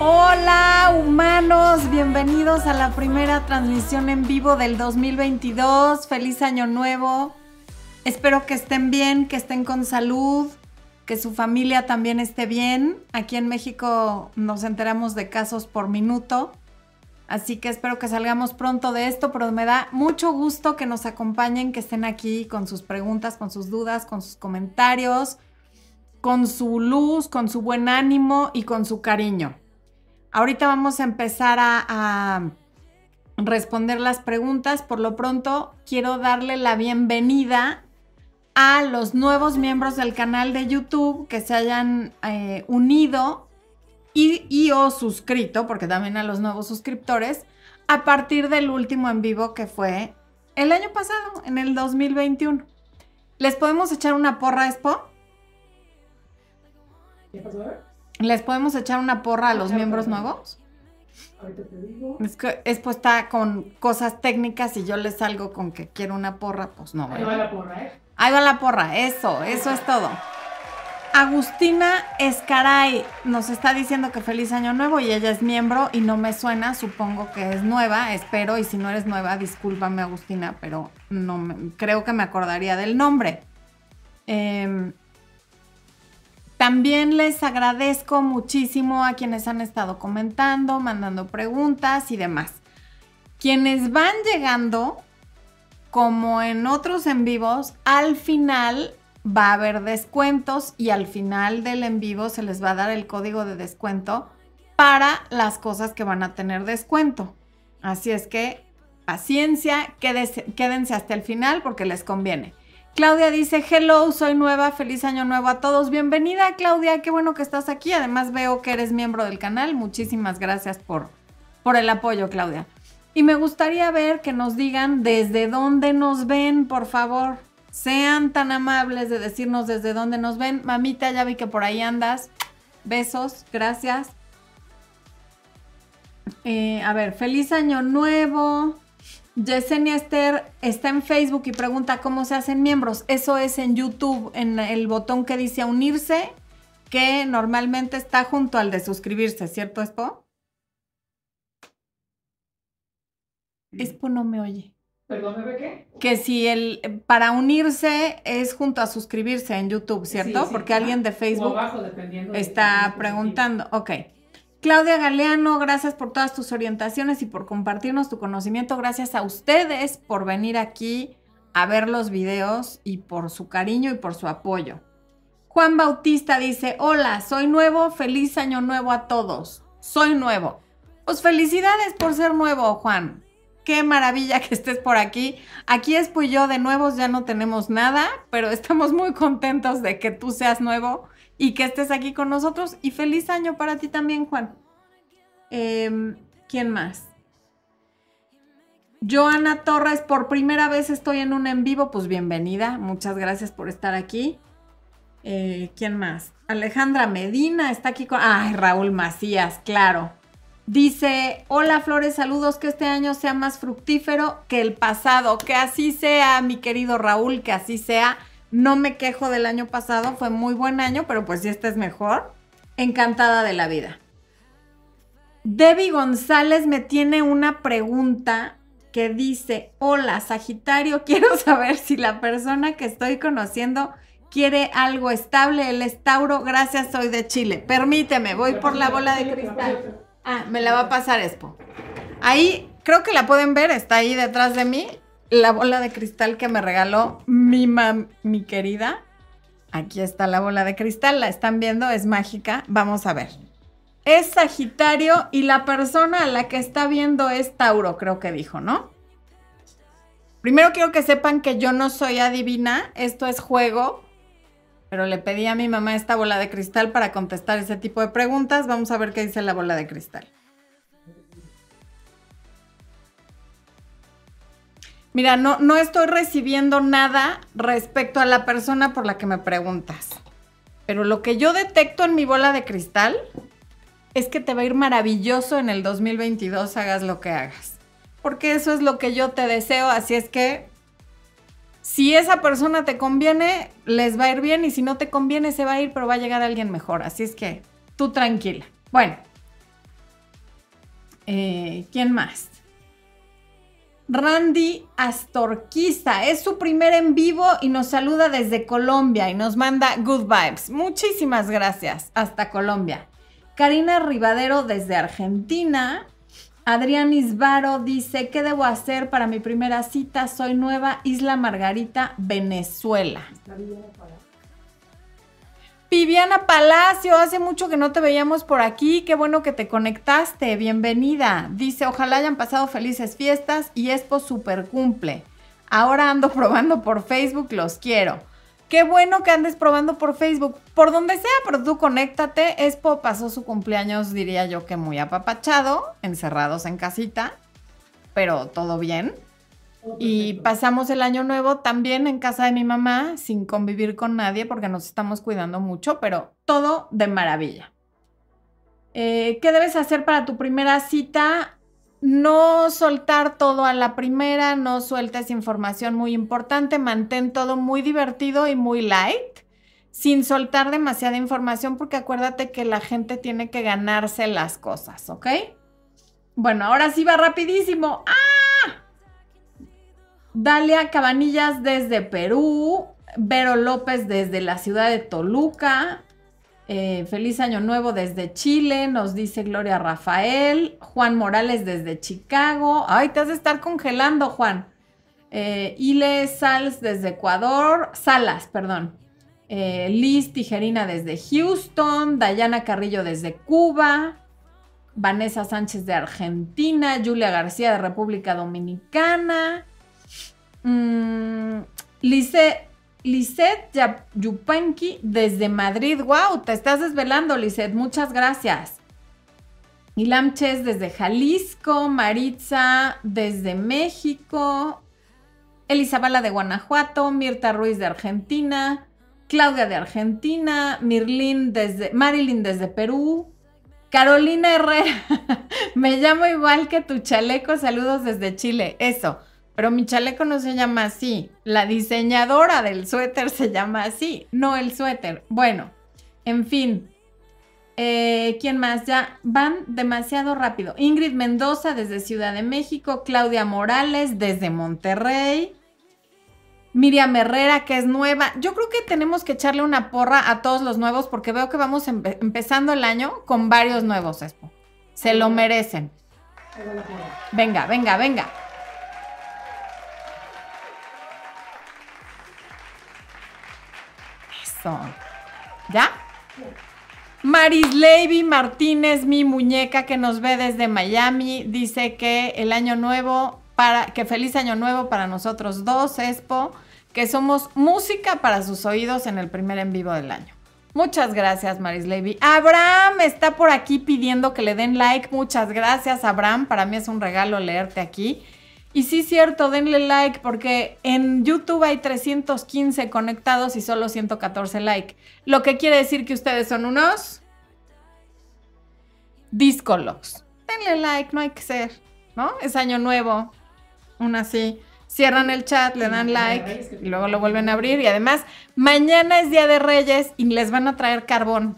Hola humanos, bienvenidos a la primera transmisión en vivo del 2022. Feliz año nuevo. Espero que estén bien, que estén con salud, que su familia también esté bien. Aquí en México nos enteramos de casos por minuto. Así que espero que salgamos pronto de esto, pero me da mucho gusto que nos acompañen, que estén aquí con sus preguntas, con sus dudas, con sus comentarios, con su luz, con su buen ánimo y con su cariño. Ahorita vamos a empezar a, responder las preguntas. Por lo pronto, quiero darle la bienvenida a los nuevos miembros del canal de YouTube que se hayan eh, unido y, o suscrito, porque también a los nuevos suscriptores, a partir del último en vivo que fue el año pasado, en el 2021. ¿Les podemos echar una porra, Expo? ¿Qué pasó? ¿Les podemos echar una porra a los miembros nuevos? Ahorita te digo. Es que Expo está con cosas técnicas y yo les salgo con que quiero una porra, pues no. Ahí va la porra, ¿eh? Ahí va la porra, eso, eso es todo. Agustina Escaray nos está diciendo que feliz año nuevo y ella es miembro y no me suena, supongo que es nueva, espero, y si no eres nueva, discúlpame Agustina, pero no creo que me acordaría del nombre. Eh, también les agradezco muchísimo a quienes han estado comentando, mandando preguntas y demás. Quienes van llegando, como en otros en vivos, al final va a haber descuentos y al final del en vivo se les va a dar el código de descuento para las cosas que van a tener descuento. Así es que paciencia, quédense hasta el final porque les conviene. Claudia dice, hello, soy nueva, feliz año nuevo a todos. Bienvenida Claudia, qué bueno que estás aquí. Además veo que eres miembro del canal. Muchísimas gracias por, por el apoyo, Claudia. Y me gustaría ver que nos digan desde dónde nos ven, por favor. Sean tan amables de decirnos desde dónde nos ven. Mamita, ya vi que por ahí andas. Besos, gracias. Eh, a ver, feliz año nuevo. Yesenia Esther está en Facebook y pregunta cómo se hacen miembros. Eso es en YouTube, en el botón que dice unirse, que normalmente está junto al de suscribirse, ¿cierto, Expo? Expo no me oye. ¿Perdón, ¿me qué? Que si el para unirse es junto a suscribirse en YouTube, ¿cierto? Porque alguien de Facebook está preguntando. Ok. Claudia Galeano, gracias por todas tus orientaciones y por compartirnos tu conocimiento. Gracias a ustedes por venir aquí a ver los videos y por su cariño y por su apoyo. Juan Bautista dice, hola, soy nuevo, feliz año nuevo a todos. Soy nuevo. Pues felicidades por ser nuevo, Juan. Qué maravilla que estés por aquí. Aquí es yo de nuevos ya no tenemos nada, pero estamos muy contentos de que tú seas nuevo y que estés aquí con nosotros. Y feliz año para ti también, Juan. Em, ¿Quién más? Joana Torres, por primera vez estoy en un en vivo, pues bienvenida. Muchas gracias por estar aquí. Eh, ¿Quién más? Alejandra Medina está aquí con... Ay, Raúl Macías, claro. Dice, hola Flores, saludos, que este año sea más fructífero que el pasado. Que así sea, mi querido Raúl, que así sea. No me quejo del año pasado, fue muy buen año, pero pues si este es mejor, encantada de la vida. Debbie González me tiene una pregunta que dice, hola Sagitario, quiero saber si la persona que estoy conociendo quiere algo estable, el es Tauro, gracias, soy de Chile. Permíteme, voy por la bola de cristal. Ah, me la va a pasar Expo. Ahí, creo que la pueden ver, está ahí detrás de mí la bola de cristal que me regaló mi, mi querida. Aquí está la bola de cristal, la están viendo, es mágica. Vamos a ver. Es Sagitario y la persona a la que está viendo es Tauro, creo que dijo, ¿no? Primero quiero que sepan que yo no soy adivina, esto es juego, pero le pedí a mi mamá esta bola de cristal para contestar ese tipo de preguntas. Vamos a ver qué dice la bola de cristal. Mira, no, no estoy recibiendo nada respecto a la persona por la que me preguntas. Pero lo que yo detecto en mi bola de cristal es que te va a ir maravilloso en el 2022, hagas lo que hagas. Porque eso es lo que yo te deseo, así es que si esa persona te conviene, les va a ir bien y si no te conviene, se va a ir, pero va a llegar alguien mejor. Así es que tú tranquila. Bueno, Eh, ¿Quién más? Randy Astorquiza. Es su primer en vivo y nos saluda desde Colombia y nos manda good vibes. Muchísimas gracias. Hasta Colombia. Karina Rivadero desde Argentina. Adrián Isbaro dice, ¿qué debo hacer para mi primera cita? Soy nueva, Isla Margarita, Venezuela. Viviana Palacio, hace mucho que no te veíamos por aquí, qué bueno que te conectaste, bienvenida. Dice, ojalá hayan pasado felices fiestas y Expo super cumple. Ahora ando probando por Facebook, los quiero. Qué bueno que andes probando por Facebook, por donde sea, pero tú conéctate. Expo pasó su cumpleaños, diría yo que muy apapachado, encerrados en casita, pero todo bien. Y pasamos el año nuevo también en casa de mi mamá, sin convivir con nadie, porque nos estamos cuidando mucho, pero todo de maravilla. Eh, ¿Qué debes hacer para tu primera cita? No soltar todo a la primera, no sueltes información muy importante, mantén todo muy divertido y muy light, sin soltar demasiada información, porque acuérdate que la gente tiene que ganarse las cosas, ¿ok? Bueno, ahora sí va rapidísimo. ¡Ah! Dalia Cabanillas desde Perú, Vero López desde la ciudad de Toluca, eh, feliz año nuevo desde Chile, nos dice Gloria Rafael. Juan Morales desde Chicago. Ay, te has de estar congelando, Juan. Eh, Ile Sals desde Ecuador. Salas, perdón. Eh, Liz Tijerina desde Houston. Dayana Carrillo desde Cuba. Vanessa Sánchez de Argentina. Julia García de República Dominicana. Mm, Lice Yupanqui desde Madrid. ¡Wow! Te estás desvelando, Lisette. Muchas gracias. Ilam Ches desde Jalisco. Maritza desde México. Elizabela de Guanajuato. Mirta Ruiz de Argentina. Claudia de Argentina. Mirlin desde, Marilyn desde Perú. Carolina Herrera. Me llamo igual que tu chaleco. Saludos desde Chile. Eso. Pero mi chaleco no se llama así. La diseñadora del suéter se llama así, no el suéter. Bueno, en fin. Eh, ¿Quién más? Ya van demasiado rápido. Ingrid Mendoza desde Ciudad de México. Claudia Morales desde Monterrey. Miriam Herrera, que es nueva. Yo creo que tenemos que echarle una porra a todos los nuevos porque veo que vamos empezando el año con varios nuevos, Expo. Se lo merecen. Venga, venga, venga. ¿Ya? Maris Levy Martínez, mi muñeca que nos ve desde Miami, dice que el año nuevo, para, que feliz año nuevo para nosotros dos, Expo, que somos música para sus oídos en el primer en vivo del año. Muchas gracias, Maris Levy. Abraham está por aquí pidiendo que le den like. Muchas gracias, Abraham. Para mí es un regalo leerte aquí. Y sí, cierto, denle like porque en YouTube hay 315 conectados y solo 114 like. Lo que quiere decir que ustedes son unos discólogos. Denle like, no hay que ser, ¿no? Es año nuevo. Aún así, cierran el chat, le dan like y luego lo vuelven a abrir. Y además, mañana es Día de Reyes y les van a traer carbón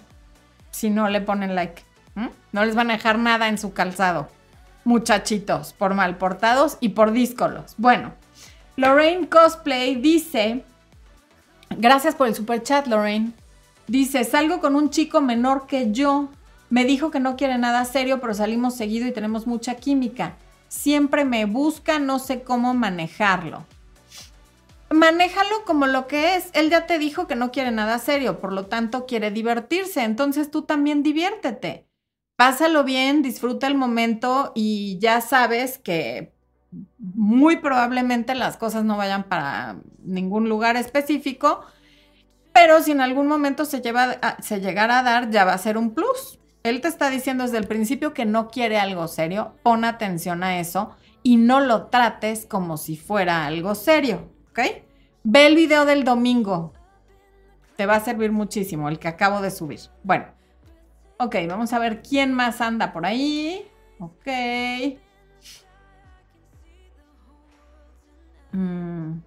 si no le ponen like. No les van a dejar nada en su calzado muchachitos, por mal portados y por díscolos. Bueno, Lorraine Cosplay dice, gracias por el super chat, Lorraine. Dice, salgo con un chico menor que yo. Me dijo que no quiere nada serio, pero salimos seguido y tenemos mucha química. Siempre me busca, no sé cómo manejarlo. Manéjalo como lo que es. Él ya te dijo que no quiere nada serio, por lo tanto quiere divertirse. Entonces tú también diviértete pásalo bien, disfruta el momento y ya sabes que muy probablemente las cosas no vayan para ningún lugar específico, pero si en algún momento se, lleva se llegara a dar, ya va a ser un plus. Él te está diciendo desde el principio que no quiere algo serio, pon atención a eso y no lo trates como si fuera algo serio, ¿ok? Ve el video del domingo, te va a servir muchísimo, el que acabo de subir. Bueno. Ok, vamos a ver quién más anda por ahí. Ok. Mm.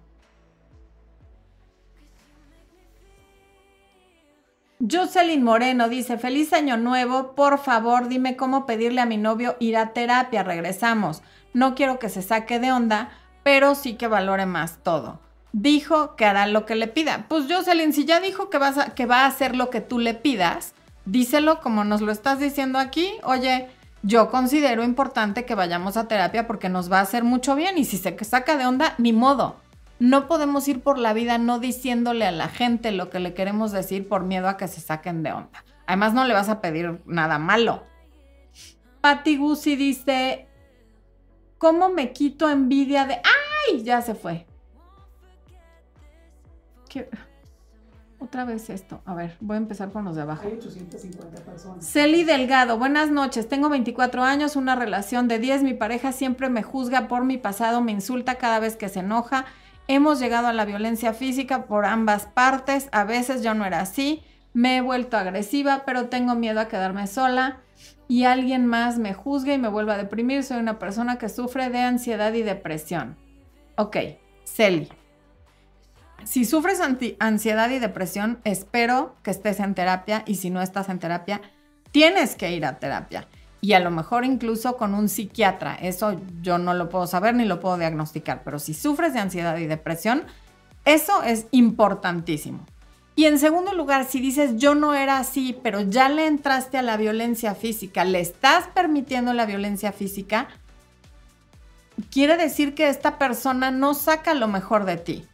Jocelyn Moreno dice, feliz año nuevo, por favor dime cómo pedirle a mi novio ir a terapia, regresamos. No quiero que se saque de onda, pero sí que valore más todo. Dijo que hará lo que le pida. Pues Jocelyn, si ya dijo que, vas que va a hacer lo que tú le pidas, díselo como nos lo estás diciendo aquí. Oye, yo considero importante que vayamos a terapia porque nos va a hacer mucho bien y si se saca de onda, ni modo. No podemos ir por la vida no diciéndole a la gente lo que le queremos decir por miedo a que se saquen de onda. Además, no le vas a pedir nada malo. Patty Guzzi dice, ¿cómo me quito envidia de... ¡Ay! Ya se fue. Otra vez esto. A ver, voy a empezar con los de abajo. Hay 850 personas. Celi Delgado, buenas noches. Tengo 24 años, una relación de 10. Mi pareja siempre me juzga por mi pasado, me insulta cada vez que se enoja. Hemos llegado a la violencia física por ambas partes. A veces yo no era así. Me he vuelto agresiva, pero tengo miedo a quedarme sola y alguien más me juzgue y me vuelva a deprimir. Soy una persona que sufre de ansiedad y depresión. Ok, Celi. Si sufres ansiedad y depresión, espero que estés en terapia y si no estás en terapia, tienes que ir a terapia y a lo mejor incluso con un psiquiatra. Eso yo no lo puedo saber ni lo puedo diagnosticar, pero si sufres de ansiedad y depresión, eso es importantísimo. Y en segundo lugar, si dices yo no era así, pero ya le entraste a la violencia física, le estás permitiendo la violencia física, quiere decir que esta persona no saca lo mejor de ti.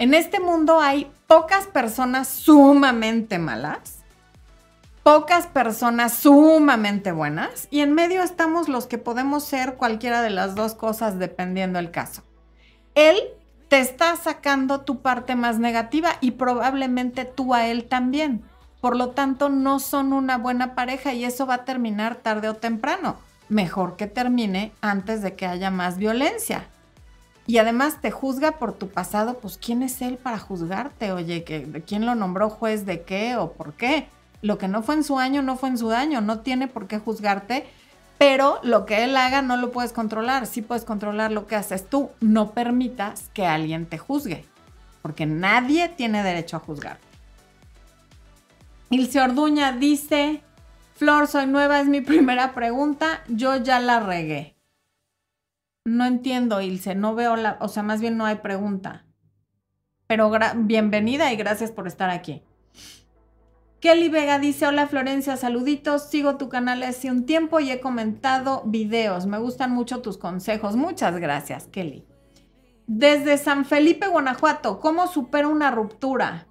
En este mundo hay pocas personas sumamente malas, pocas personas sumamente buenas y en medio estamos los que podemos ser cualquiera de las dos cosas dependiendo el caso. Él te está sacando tu parte más negativa y probablemente tú a él también. Por lo tanto, no son una buena pareja y eso va a terminar tarde o temprano. Mejor que termine antes de que haya más violencia. Y además te juzga por tu pasado, pues ¿quién es él para juzgarte? Oye, ¿quién lo nombró juez de qué o por qué? Lo que no fue en su año, no fue en su daño, no tiene por qué juzgarte pero lo que él haga no lo puedes controlar, sí puedes controlar lo que haces tú. No permitas que alguien te juzgue, porque nadie tiene derecho a juzgar. Ilse Orduña dice, Flor, soy nueva, es mi primera pregunta, yo ya la regué. No entiendo, Ilse, no veo la, o sea, más bien no hay pregunta. Pero bienvenida y gracias por estar aquí. Kelly Vega dice, hola Florencia, saluditos, sigo tu canal hace un tiempo y he comentado videos, me gustan mucho tus consejos, muchas gracias Kelly. Desde San Felipe, Guanajuato, ¿cómo supero una ruptura?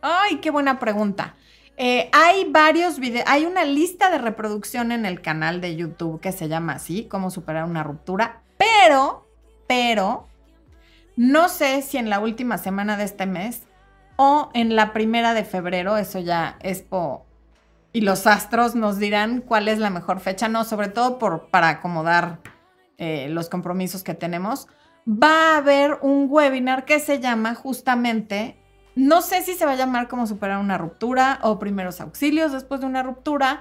Ay, qué buena pregunta. Eh, hay varios videos, hay una lista de reproducción en el canal de YouTube que se llama así, cómo superar una ruptura, pero, pero, no sé si en la última semana de este mes o en la primera de febrero, eso ya es. Y los astros nos dirán cuál es la mejor fecha, no, sobre todo por, para acomodar eh, los compromisos que tenemos. Va a haber un webinar que se llama justamente, no sé si se va a llamar como superar una ruptura o primeros auxilios después de una ruptura,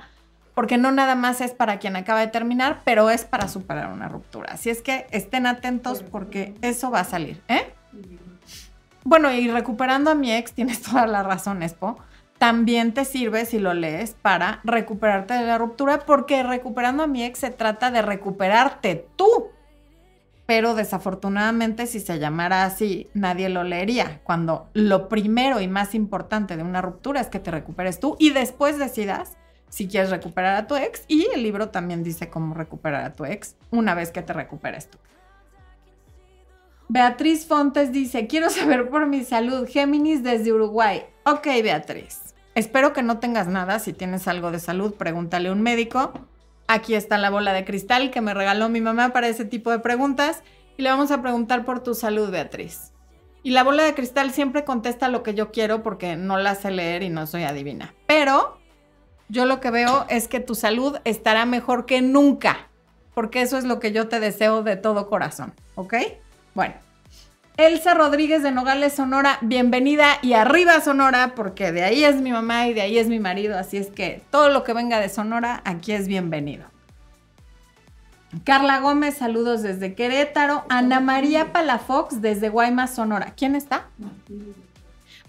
porque no nada más es para quien acaba de terminar, pero es para superar una ruptura. Así es que estén atentos porque eso va a salir, ¿eh? Bueno, y recuperando a mi ex, tienes toda la razón, Expo. También te sirve si lo lees para recuperarte de la ruptura, porque recuperando a mi ex se trata de recuperarte tú. Pero desafortunadamente, si se llamara así, nadie lo leería. Cuando lo primero y más importante de una ruptura es que te recuperes tú y después decidas si quieres recuperar a tu ex. Y el libro también dice cómo recuperar a tu ex una vez que te recuperes tú. Beatriz Fontes dice, quiero saber por mi salud, Géminis desde Uruguay. Ok, Beatriz. Espero que no tengas nada. Si tienes algo de salud, pregúntale a un médico. Aquí está la bola de cristal que me regaló mi mamá para ese tipo de preguntas. Y le vamos a preguntar por tu salud, Beatriz. Y la bola de cristal siempre contesta lo que yo quiero porque no la sé leer y no soy adivina. Pero yo lo que veo es que tu salud estará mejor que nunca. Porque eso es lo que yo te deseo de todo corazón. ¿Ok? Bueno, Elsa Rodríguez de Nogales, Sonora, bienvenida y arriba Sonora, porque de ahí es mi mamá y de ahí es mi marido, así es que todo lo que venga de Sonora, aquí es bienvenido. Carla Gómez, saludos desde Querétaro. Ana María Palafox desde Guaymas, Sonora. ¿Quién está?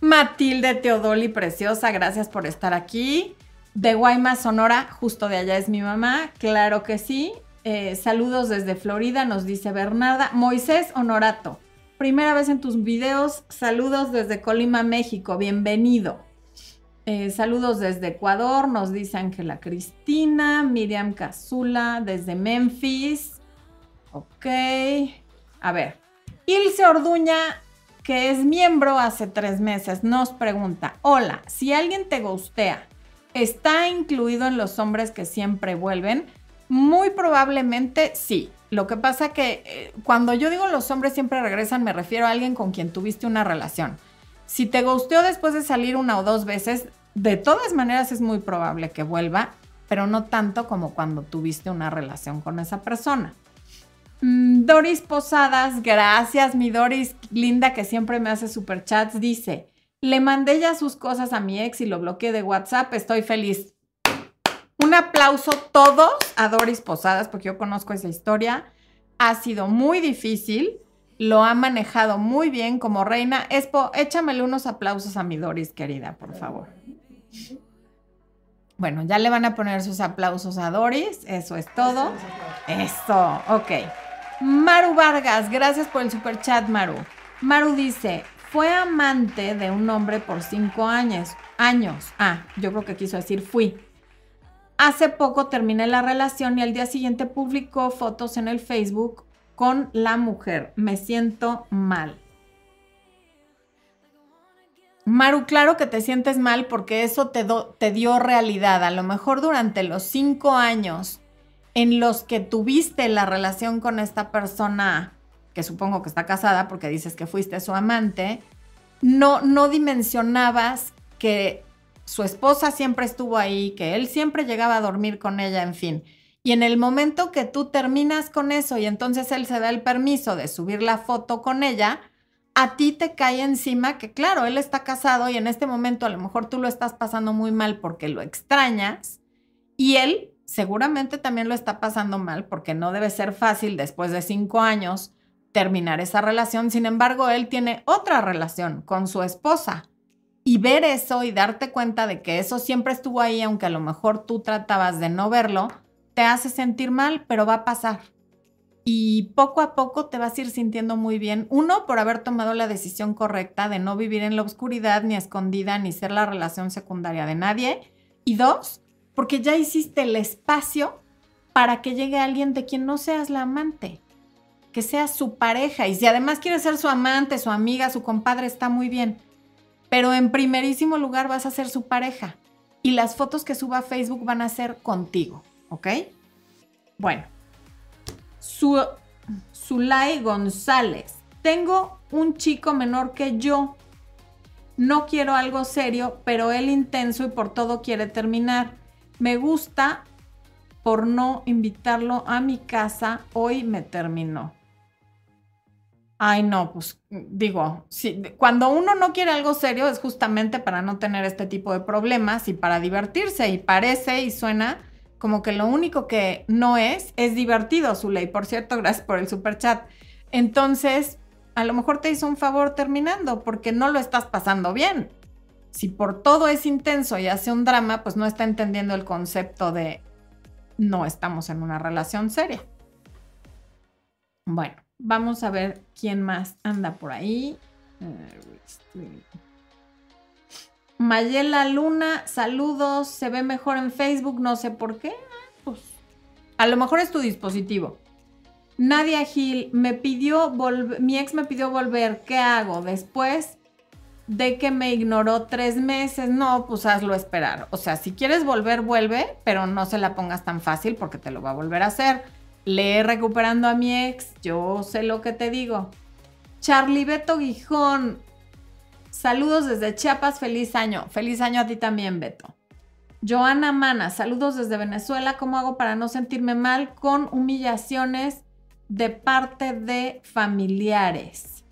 Matilde Teodoli, preciosa, gracias por estar aquí. De Guaymas, Sonora, justo de allá es mi mamá, claro que sí. Eh, saludos desde Florida, nos dice Bernarda. Moisés Honorato, primera vez en tus videos. Saludos desde Colima, México, bienvenido. Eh, saludos desde Ecuador, nos dice Ángela Cristina, Miriam Cazula desde Memphis. Ok. A ver. Ilse Orduña, que es miembro hace tres meses, nos pregunta: Hola, si alguien te gustea, ¿está incluido en los hombres que siempre vuelven? Muy probablemente sí. Lo que pasa que eh, cuando yo digo los hombres siempre regresan, me refiero a alguien con quien tuviste una relación. Si te gusteó después de salir una o dos veces, de todas maneras es muy probable que vuelva, pero no tanto como cuando tuviste una relación con esa persona. Mm, Doris Posadas, gracias mi Doris, linda que siempre me hace superchats, dice, le mandé ya sus cosas a mi ex y lo bloqueé de WhatsApp, estoy feliz. Un aplauso todos a Doris Posadas, porque yo conozco esa historia. Ha sido muy difícil, lo ha manejado muy bien como reina. Espo, échamele unos aplausos a mi Doris, querida, por favor. Bueno, ya le van a poner sus aplausos a Doris, eso es todo. Eso, ok. Maru Vargas, gracias por el super chat, Maru. Maru dice, fue amante de un hombre por cinco años. Años. Ah, yo creo que quiso decir fui. Hace poco terminé la relación y al día siguiente publicó fotos en el Facebook con la mujer. Me siento mal. Maru, claro que te sientes mal porque eso te, dio realidad. A lo mejor durante los cinco años en los que tuviste la relación con esta persona, que supongo que está casada porque dices que fuiste su amante, no, no dimensionabas que su esposa siempre estuvo ahí, que él siempre llegaba a dormir con ella, en fin. Y en el momento que tú terminas con eso y entonces él se da el permiso de subir la foto con ella, a ti te cae encima que claro, él está casado y en este momento a lo mejor tú lo estás pasando muy mal porque lo extrañas y él seguramente también lo está pasando mal porque no debe ser fácil después de cinco años terminar esa relación. Sin embargo, él tiene otra relación con su esposa y ver eso y darte cuenta de que eso siempre estuvo ahí, aunque a lo mejor tú tratabas de no verlo, te hace sentir mal, pero va a pasar. Y poco a poco te vas a ir sintiendo muy bien. Uno, por haber tomado la decisión correcta de no vivir en la oscuridad, ni escondida, ni ser la relación secundaria de nadie. Y dos, porque ya hiciste el espacio para que llegue alguien de quien no seas la amante, que sea su pareja. Y si además quieres ser su amante, su amiga, su compadre, está muy bien pero en primerísimo lugar vas a ser su pareja y las fotos que suba a Facebook van a ser contigo, ¿ok? Bueno, su, González. Tengo un chico menor que yo. No quiero algo serio, pero él intenso y por todo quiere terminar. Me gusta por no invitarlo a mi casa. Hoy me terminó. Ay, no, pues digo, cuando uno no quiere algo serio es justamente para no tener este tipo de problemas y para divertirse y parece y suena como que lo único que no es es divertido, Zuley. Por cierto, gracias por el super chat. Entonces, a lo mejor te hizo un favor terminando porque no lo estás pasando bien. Si por todo es intenso y hace un drama, pues no está entendiendo el concepto de no estamos en una relación seria. Bueno. Vamos a ver quién más anda por ahí. Mayela Luna, saludos. Se ve mejor en Facebook, no sé por qué. Pues, a lo mejor es tu dispositivo. Nadia Gil me pidió mi ex me pidió volver. ¿Qué hago? Después de que me ignoró tres meses, no, pues hazlo esperar. O sea, si quieres volver, vuelve, pero no se la pongas tan fácil porque te lo va a volver a hacer Lee recuperando a mi ex, yo sé lo que te digo. Charlie Beto Guijón, saludos desde Chiapas, feliz año. Feliz año a ti también, Beto. Joana Mana, saludos desde Venezuela. ¿Cómo hago para no sentirme mal con humillaciones de parte de familiares?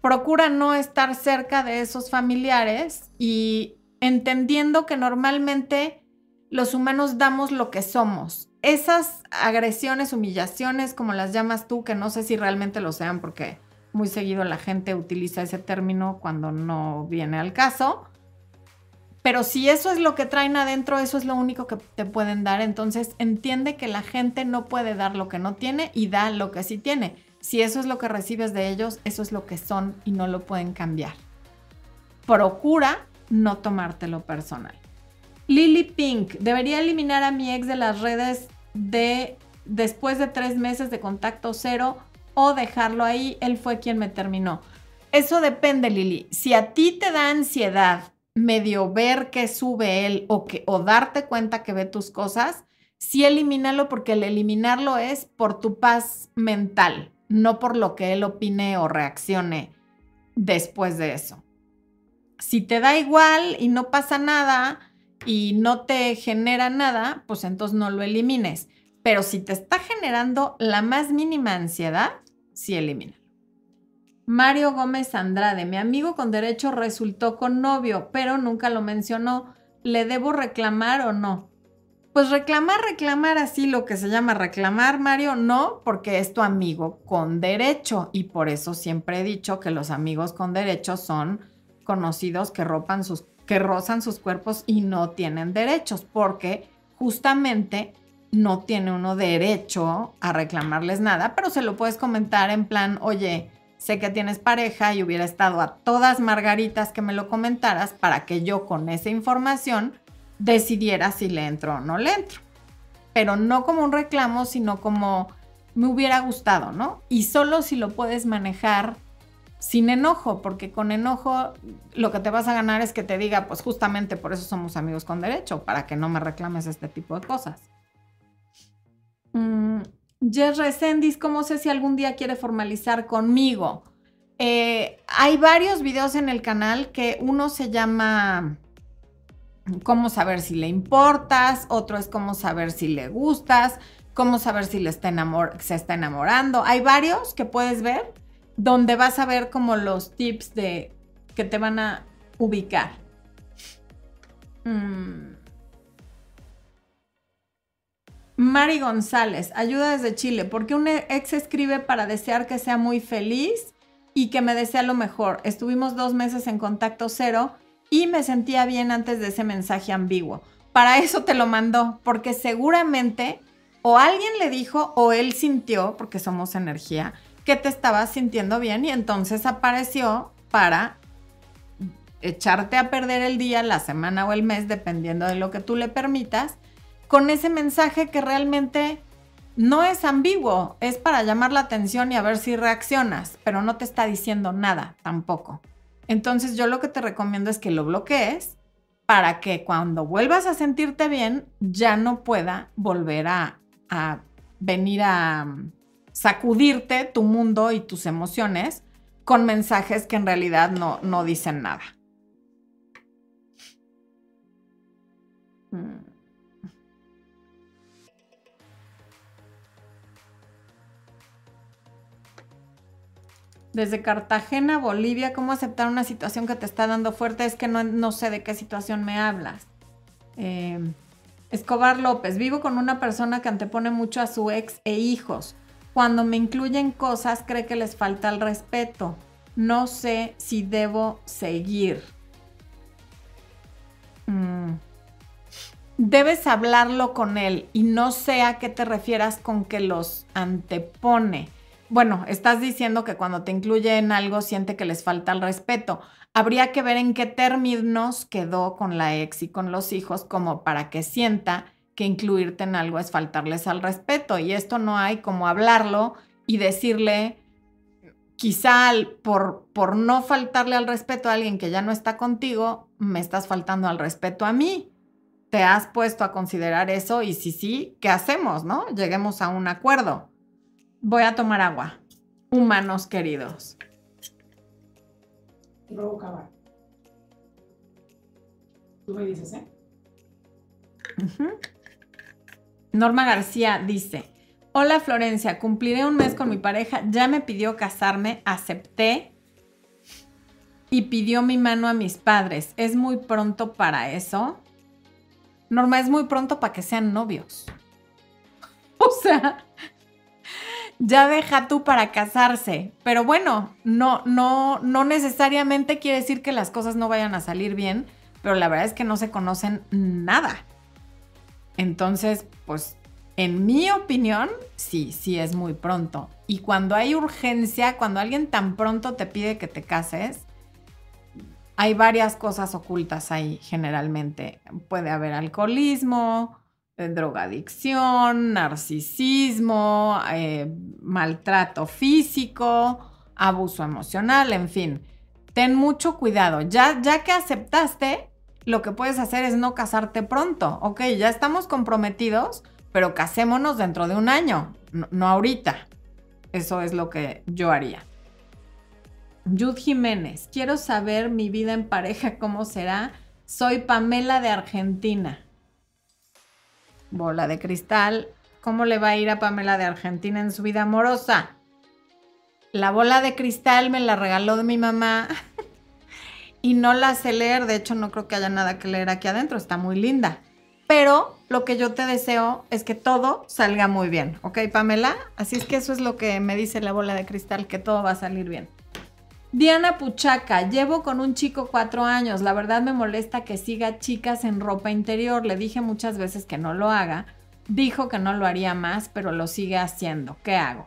Procura no estar cerca de esos familiares y entendiendo que normalmente los humanos damos lo que somos esas agresiones, humillaciones, como las llamas tú, que no sé si realmente lo sean porque Muy seguido la gente utiliza ese término cuando no viene al caso. Pero si eso es lo que traen adentro, eso es lo único que te pueden dar. Entonces entiende que la gente no puede dar lo que no tiene y da lo que sí tiene. Si eso es lo que recibes de ellos, eso es lo que son y no lo pueden cambiar. Procura no tomártelo personal. Lily Pink, debería eliminar a mi ex de las redes de después de tres meses de contacto cero o dejarlo ahí. Él fue quien me terminó. Eso depende, Lily. Si a ti te da ansiedad medio ver que sube él o, que, o darte cuenta que ve tus cosas, sí elimínalo porque el eliminarlo es por tu paz mental, no por lo que él opine o reaccione después de eso. Si te da igual y no pasa nada y no te genera nada, pues entonces no lo elimines. Pero si te está generando la más mínima ansiedad, sí elimina. Mario Gómez Andrade, mi amigo con derecho resultó con novio, pero nunca lo mencionó. ¿Le debo reclamar o no? Pues reclamar, reclamar así lo que se llama reclamar, Mario, no, porque es tu amigo con derecho y por eso siempre he dicho que los amigos con derecho son conocidos que, ropan sus, que rozan sus cuerpos y no tienen derechos, porque justamente no tiene uno derecho a reclamarles nada, pero se lo puedes comentar en plan, oye, sé que tienes pareja y hubiera estado a todas margaritas que me lo comentaras para que yo con esa información decidiera si le entro o no le entro. Pero no como un reclamo, sino como me hubiera gustado, ¿no? Y solo si lo puedes manejar sin enojo, porque con enojo lo que te vas a ganar es que te diga, pues justamente por eso somos amigos con derecho, para que no me reclames este tipo de cosas. Mm, Jess ¿cómo sé si algún día quiere formalizar conmigo? Eh, hay varios videos en el canal que uno se llama cómo saber si le importas, otro es cómo saber si le gustas, cómo saber si le está se está enamorando. Hay varios que puedes ver donde vas a ver como los tips de que te van a ubicar. Mm. Mari González, ayuda desde Chile. porque un ex escribe para desear que sea muy feliz y que me desea lo mejor? Estuvimos dos meses en contacto cero y me sentía bien antes de ese mensaje ambiguo. Para eso te lo mandó, porque seguramente o alguien le dijo o él sintió, porque somos energía, que te estabas sintiendo bien y entonces apareció para echarte a perder el día, la semana o el mes, dependiendo de lo que tú le permitas con ese mensaje que realmente no es ambiguo, es para llamar la atención y a ver si reaccionas, pero no te está diciendo nada tampoco. Entonces yo lo que te recomiendo es que lo bloquees para que cuando vuelvas a sentirte bien ya no pueda volver a, venir a sacudirte tu mundo y tus emociones con mensajes que en realidad no, no dicen nada. Mm. desde Cartagena, Bolivia, cómo aceptar una situación que te está dando fuerte, es que no, sé de qué situación me hablas. Em, Escobar López, vivo con una persona que antepone mucho a su ex e hijos. Cuando me incluyen cosas, cree que les falta el respeto. No sé si debo seguir. Mm. Debes hablarlo con él y no sé a qué te refieras con que los antepone bueno, estás diciendo que cuando te incluye en algo siente que les falta el respeto. Habría que ver en qué términos quedó con la ex y con los hijos como para que sienta que incluirte en algo es faltarles al respeto. Y esto no hay como hablarlo y decirle, quizá por, por no faltarle al respeto a alguien que ya no está contigo, me estás faltando al respeto a mí. ¿Te has puesto a considerar eso? Y si sí, ¿qué hacemos? ¿No? Lleguemos a un acuerdo. Voy a tomar agua. Humanos queridos. Tú me dices, ¿eh? Norma García dice, hola Florencia, cumpliré un mes con mi pareja, ya me pidió casarme, acepté y pidió mi mano a mis padres. ¿Es muy pronto para eso? Norma, es muy pronto para que sean novios. O sea, ya deja tú para casarse. Pero bueno, no, no, no necesariamente quiere decir que las cosas no vayan a salir bien, pero la verdad es que no se conocen nada. Entonces, pues, en mi opinión, sí, sí es muy pronto. Y cuando hay urgencia, cuando alguien tan pronto te pide que te cases, hay varias cosas ocultas ahí generalmente. Puede haber alcoholismo, eh, drogadicción, narcisismo, eh, maltrato físico, abuso emocional, en fin. Ten mucho cuidado. Ya, ya que aceptaste, lo que puedes hacer es no casarte pronto. Ok, ya estamos comprometidos, pero casémonos dentro de un año, no, ahorita. Eso es lo que yo haría. Yud Jiménez, quiero saber mi vida en pareja, cómo será. Soy Pamela de Argentina bola de cristal, ¿cómo le va a ir a Pamela de Argentina en su vida amorosa? La bola de cristal me la regaló mi mamá y no la sé leer, de hecho no creo que haya nada que leer aquí adentro, está muy linda. Pero lo que yo te deseo es que todo salga muy bien, ¿ok Pamela? Así es que eso es lo que me dice la bola de cristal, que todo va a salir bien. Diana Puchaca, llevo con un chico cuatro años. La verdad me molesta que siga chicas en ropa interior. Le dije muchas veces que no lo haga. Dijo que no lo haría más, pero lo sigue haciendo. ¿Qué hago?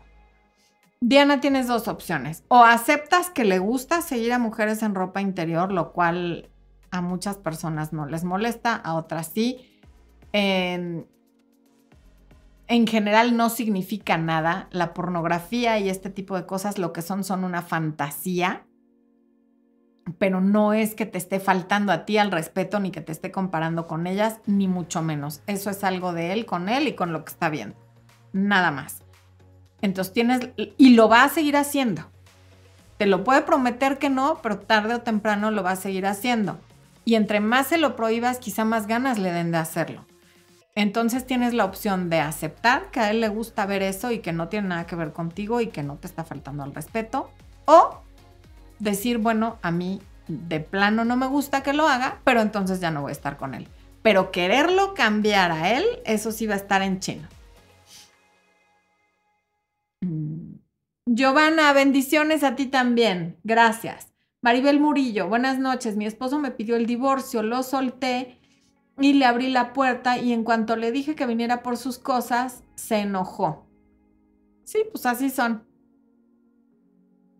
Diana, tienes dos opciones. O aceptas que le gusta seguir a mujeres en ropa interior, lo cual a muchas personas no les molesta, a otras sí. En, en general no significa nada. La pornografía y este tipo de cosas lo que son son una fantasía, pero no es que te esté faltando a ti al respeto ni que te esté comparando con ellas, ni mucho menos. Eso es algo de él, con él y con lo que está viendo. Nada más. Entonces tienes, y lo va a seguir haciendo. Te lo puede prometer que no, pero tarde o temprano lo va a seguir haciendo. Y entre más se lo prohíbas, quizá más ganas le den de hacerlo. Entonces tienes la opción de aceptar que a él le gusta ver eso y que no tiene nada que ver contigo y que no te está faltando al respeto. O decir, bueno, a mí de plano no me gusta que lo haga, pero entonces ya no voy a estar con él. Pero quererlo cambiar a él, eso sí va a estar en chino. Giovanna, bendiciones a ti también. Gracias. Maribel Murillo, buenas noches. Mi esposo me pidió el divorcio, lo solté y le abrí la puerta y en cuanto le dije que viniera por sus cosas, se enojó. Sí, pues así son.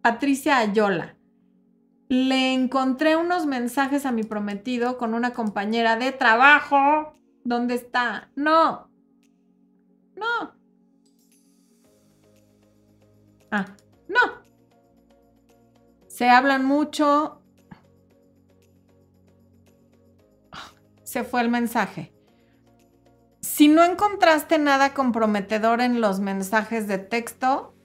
Patricia Ayola. Le encontré unos mensajes a mi prometido con una compañera de trabajo. ¿Dónde está? No. No. Ah, no. Se hablan mucho, se fue el mensaje. Si no encontraste nada comprometedor en los mensajes de texto,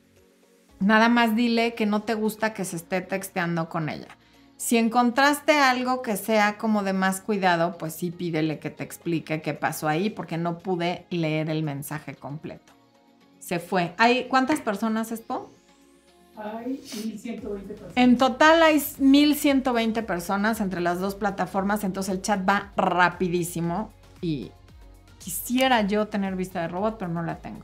nada más dile que no te gusta que se esté texteando con ella. Si encontraste algo que sea como de más cuidado, pues sí pídele que te explique qué pasó ahí porque no pude leer el mensaje completo. Se fue. ¿Hay cuántas personas, Expo? Hay 1120 personas. En total hay 1120 personas entre las dos plataformas, entonces el chat va rapidísimo y quisiera yo tener vista de robot, pero no la tengo.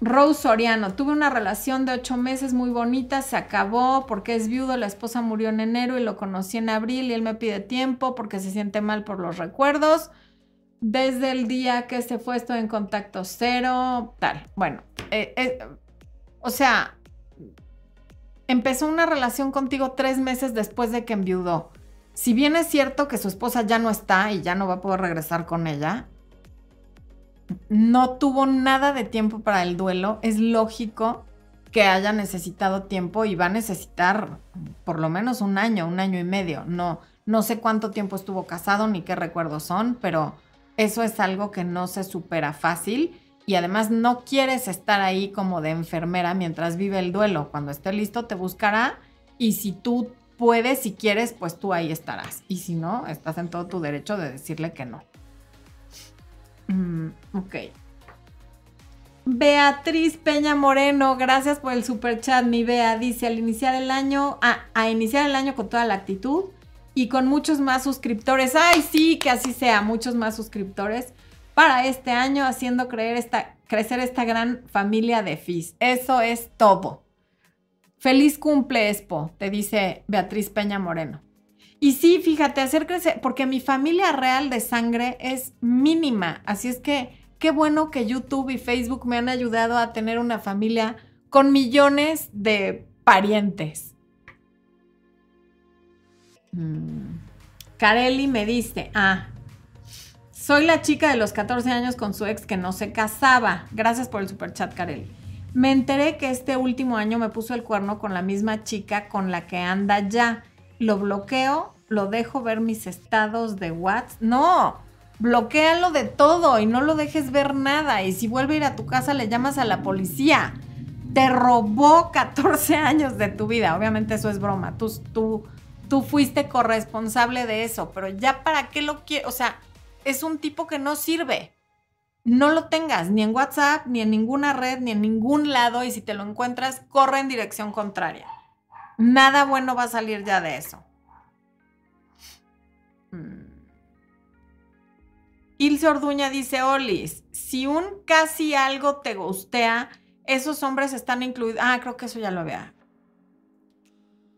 Rose Soriano, tuve una relación de ocho meses muy bonita, se acabó porque es viudo, la esposa murió en enero y lo conocí en abril y él me pide tiempo porque se siente mal por los recuerdos. Desde el día que se fue estoy en contacto cero, tal. Bueno, eh, eh, o sea, empezó una relación contigo tres meses después de que enviudó. Si bien es cierto que su esposa ya no está y ya no va a poder regresar con ella, no tuvo nada de tiempo para el duelo. Es lógico que haya necesitado tiempo y va a necesitar por lo menos un año, un año y medio. No, no sé cuánto tiempo estuvo casado ni qué recuerdos son, pero eso es algo que no se supera fácil y además no quieres estar ahí como de enfermera mientras vive el duelo. Cuando esté listo te buscará y si tú puedes, si quieres, pues tú ahí estarás. Y si no, estás en todo tu derecho de decirle que no. Mm, ok. Beatriz Peña Moreno, gracias por el super chat, mi Bea. Dice, al iniciar el año, a iniciar el año con toda la actitud y con muchos más suscriptores. Ay, sí, que así sea, muchos más suscriptores para este año, haciendo creer crecer esta gran familia de FIS. Eso es todo. Feliz cumple, Expo, te dice Beatriz Peña Moreno. Y sí, fíjate, hacer crecer, porque mi familia real de sangre es mínima, así es que qué bueno que YouTube y Facebook me han ayudado a tener una familia con millones de parientes. Mm. Carelli me dice, ah, soy la chica de los 14 años con su ex que no se casaba. Gracias por el super chat, Carelli. Me enteré que este último año me puso el cuerno con la misma chica con la que anda ya. Lo bloqueo, lo dejo ver mis estados de WhatsApp. No, bloquealo de todo y no lo dejes ver nada. Y si vuelve a ir a tu casa, le llamas a la policía. Te robó 14 años de tu vida. Obviamente eso es broma. Tú, tú, tú fuiste corresponsable de eso, pero ya para qué lo quieres. O sea, es un tipo que no sirve. No lo tengas ni en WhatsApp, ni en ninguna red, ni en ningún lado. Y si te lo encuentras, corre en dirección contraria. Nada bueno va a salir ya de eso. Mm. Ilse Orduña dice, Olis, si un casi algo te gustea, esos hombres están incluidos. Ah, creo que eso ya lo había.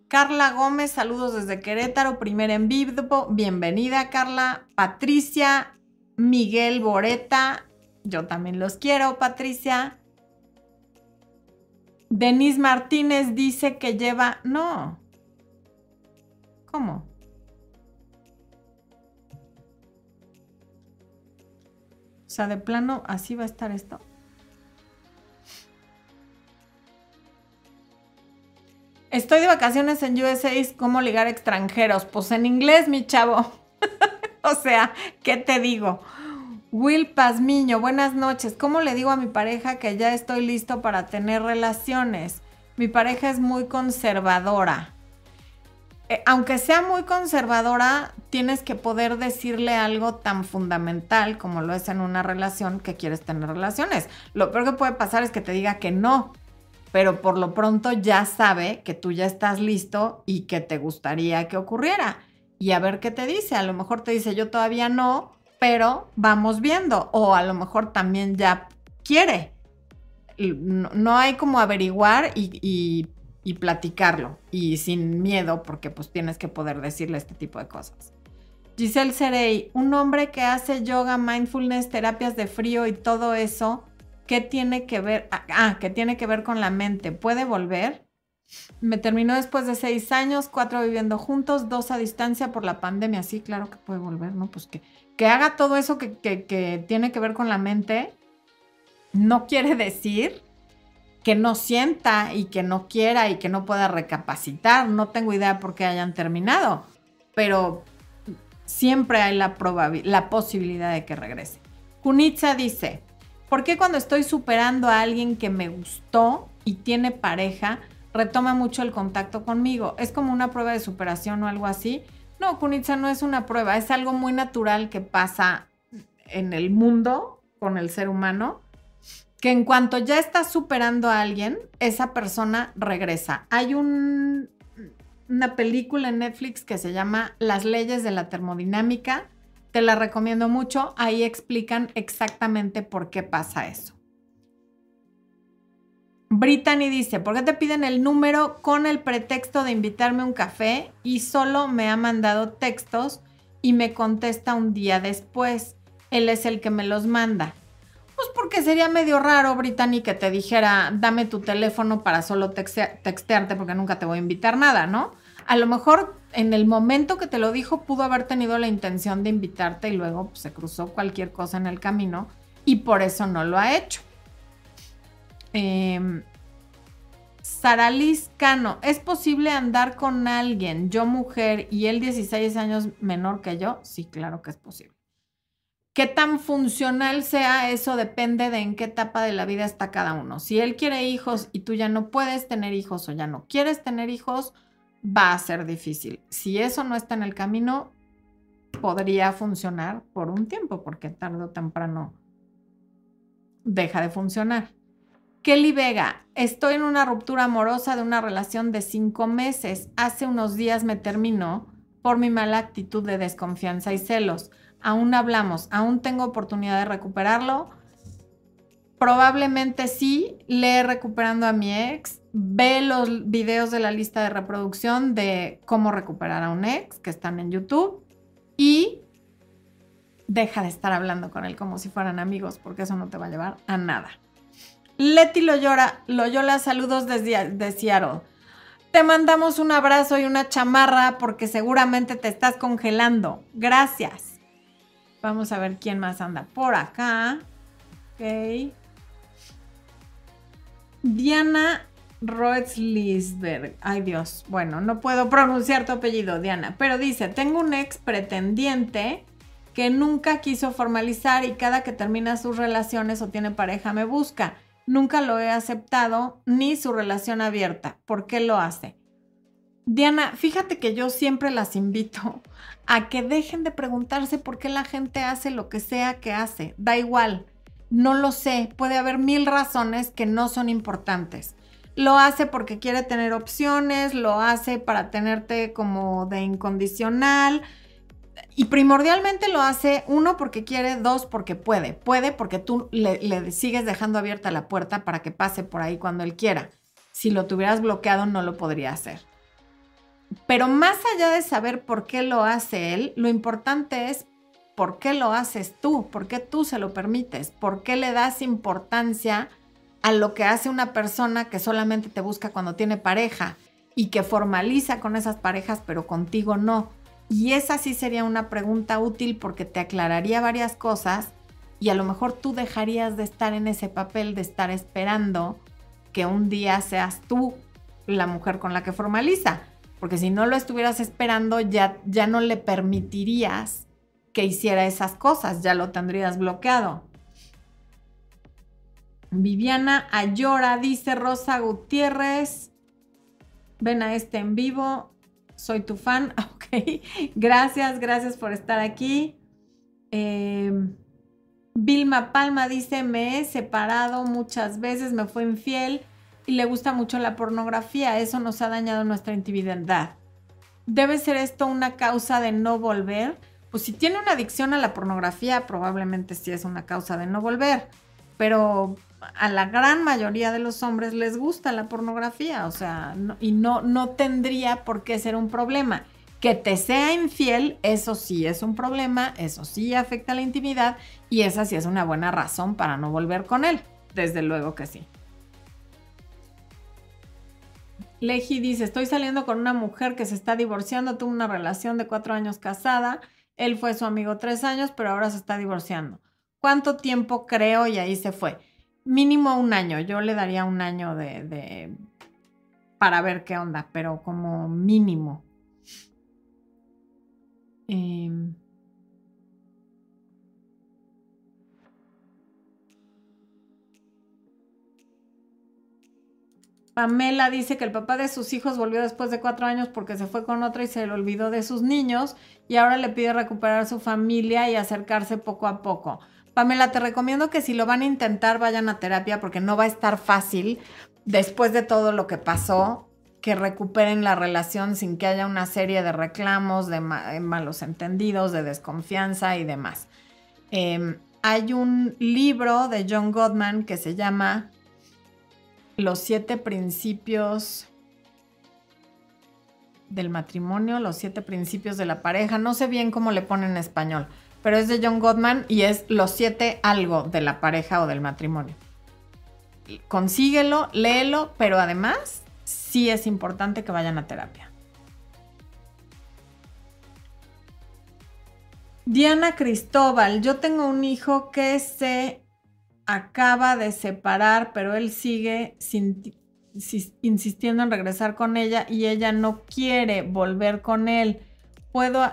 Carla Gómez, saludos desde Querétaro, primer en vivo. Bienvenida, Carla. Patricia, Miguel Boreta, yo también los quiero, Patricia. Denise Martínez dice que lleva. No. ¿Cómo? O sea, de plano, así va a estar esto. Estoy de vacaciones en USA, ¿cómo ligar extranjeros? Pues en inglés, mi chavo. o sea, ¿qué te digo? Will Pazmiño, buenas noches. ¿Cómo le digo a mi pareja que ya estoy listo para tener relaciones? Mi pareja es muy conservadora. Eh, aunque sea muy conservadora, tienes que poder decirle algo tan fundamental como lo es en una relación que quieres tener relaciones. Lo peor que puede pasar es que te diga que no pero por lo pronto ya sabe que tú ya estás listo y que te gustaría que ocurriera. Y a ver qué te dice. A lo mejor te dice yo todavía no, pero vamos viendo. O a lo mejor también ya quiere. No, hay como averiguar y, y platicarlo. Y sin miedo, porque pues tienes que poder decirle este tipo de cosas. Giselle Serey, un hombre que hace yoga, mindfulness, terapias de frío y todo eso, ¿Qué tiene que ver? Ah, ah, que tiene que ver con la mente. ¿Puede volver? Me terminó después de seis años, cuatro viviendo juntos, dos a distancia por la pandemia. Sí, claro que puede volver, ¿no? Pues que, que haga todo eso que, que tiene que ver con la mente, no quiere decir que no sienta y que no quiera y que no pueda recapacitar. No tengo idea por qué hayan terminado, pero siempre hay la, la posibilidad de que regrese. Kunitza dice, ¿Por qué cuando estoy superando a alguien que me gustó y tiene pareja, retoma mucho el contacto conmigo? ¿Es como una prueba de superación o algo así? No, Kunitsa no es una prueba, es algo muy natural que pasa en el mundo con el ser humano, que en cuanto ya estás superando a alguien, esa persona regresa. Hay un, una película en Netflix que se llama Las leyes de la termodinámica te la recomiendo mucho. Ahí explican exactamente por qué pasa eso. Brittany dice, ¿por qué te piden el número con el pretexto de invitarme a un café y solo me ha mandado textos y me contesta un día después? Él es el que me los manda. Pues porque sería medio raro, Brittany, que te dijera, dame tu teléfono para solo textearte porque nunca te voy a invitar nada, ¿no? A lo mejor en el momento que te lo dijo pudo haber tenido la intención de invitarte y luego pues, se cruzó cualquier cosa en el camino y por eso no lo ha hecho. Eh, Saralis Cano, ¿es posible andar con alguien, yo mujer y él 16 años menor que yo? Sí, claro que es posible. ¿Qué tan funcional sea eso depende de en qué etapa de la vida está cada uno? Si él quiere hijos y tú ya no puedes tener hijos o ya no quieres tener hijos, va a ser difícil. Si eso no está en el camino, podría funcionar por un tiempo, porque tarde o temprano deja de funcionar. Kelly Vega, estoy en una ruptura amorosa de una relación de cinco meses. Hace unos días me terminó por mi mala actitud de desconfianza y celos. Aún hablamos, aún tengo oportunidad de recuperarlo. probablemente sí, lee recuperando a mi ex, ve los videos de la lista de reproducción de cómo recuperar a un ex que están en YouTube y deja de estar hablando con él como si fueran amigos, porque eso no te va a llevar a nada. Leti Loyola, Loyola saludos desde de Seattle. Te mandamos un abrazo y una chamarra porque seguramente te estás congelando. Gracias. Vamos a ver quién más anda por acá. Ok. Diana Roetzlisberg. Ay Dios. Bueno, no puedo pronunciar tu apellido, Diana. Pero dice, tengo un ex pretendiente que nunca quiso formalizar y cada que termina sus relaciones o tiene pareja me busca. Nunca lo he aceptado ni su relación abierta. ¿Por qué lo hace? Diana, fíjate que yo siempre las invito a que dejen de preguntarse por qué la gente hace lo que sea que hace. Da igual, no lo sé, puede haber mil razones que no son importantes. Lo hace porque quiere tener opciones, lo hace para tenerte como de incondicional, y primordialmente lo hace, uno, porque quiere, dos, porque puede. Puede porque tú le, sigues dejando abierta la puerta para que pase por ahí cuando él quiera. Si lo tuvieras bloqueado, no lo podría hacer. Pero más allá de saber por qué lo hace él, lo importante es por qué lo haces tú, por qué tú se lo permites, por qué le das importancia a lo que hace una persona que solamente te busca cuando tiene pareja y que formaliza con esas parejas, pero contigo no. Y esa sí sería una pregunta útil porque te aclararía varias cosas y a lo mejor tú dejarías de estar en ese papel de estar esperando que un día seas tú la mujer con la que formaliza. Porque si no lo estuvieras esperando, ya, ya no le permitirías que hiciera esas cosas, ya lo tendrías bloqueado. Viviana Ayora dice Rosa Gutiérrez. Ven a este en vivo soy tu fan, ok. Gracias, gracias por estar aquí. Em, Vilma Palma dice, me he separado muchas veces, me fue infiel y le gusta mucho la pornografía, eso nos ha dañado nuestra intimidad. ¿Debe ser esto una causa de no volver? Pues si tiene una adicción a la pornografía, probablemente sí es una causa de no volver, pero a la gran mayoría de los hombres les gusta la pornografía, o sea, y no, no tendría por qué ser un problema. Que te sea infiel, eso sí es un problema, eso sí afecta la intimidad y esa sí es una buena razón para no volver con él. Desde luego que sí. Leji dice, estoy saliendo con una mujer que se está divorciando, tuvo una relación de cuatro años casada, él fue su amigo tres años, pero ahora se está divorciando. ¿Cuánto tiempo creo? Y ahí se fue mínimo un año. Yo le daría un año de, para ver qué onda, pero como mínimo. Em, Pamela dice que el papá de sus hijos volvió después de cuatro años porque se fue con otra y se le olvidó de sus niños y ahora le pide recuperar su familia y acercarse poco a poco. Pamela, te recomiendo que si lo van a intentar vayan a terapia porque no va a estar fácil después de todo lo que pasó que recuperen la relación sin que haya una serie de reclamos, de eh, malos entendidos, de desconfianza y demás. Em, hay un libro de John Gottman que se llama Los siete principios del matrimonio, los siete principios de la pareja. No sé bien cómo le ponen en español pero es de John Gottman y es los siete algo de la pareja o del matrimonio. Consíguelo, léelo, pero además sí es importante que vayan a terapia. Diana Cristóbal, yo tengo un hijo que se acaba de separar, pero él sigue insistiendo en regresar con ella y ella no quiere volver con él. ¿Puedo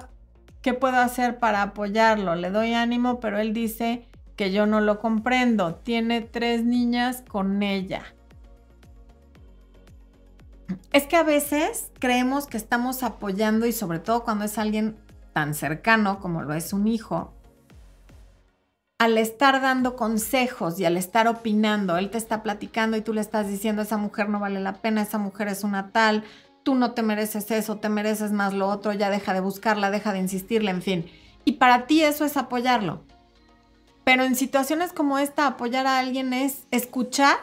¿Qué puedo hacer para apoyarlo? Le doy ánimo, pero él dice que yo no lo comprendo. Tiene tres niñas con ella. Es que a veces creemos que estamos apoyando y sobre todo cuando es alguien tan cercano como lo es un hijo, al estar dando consejos y al estar opinando, él te está platicando y tú le estás diciendo, esa mujer no vale la pena, esa mujer es una tal, tú no te mereces eso, te mereces más lo otro, ya deja de buscarla, deja de insistirle, en fin. Y para ti eso es apoyarlo. Pero en situaciones como esta, apoyar a alguien es escuchar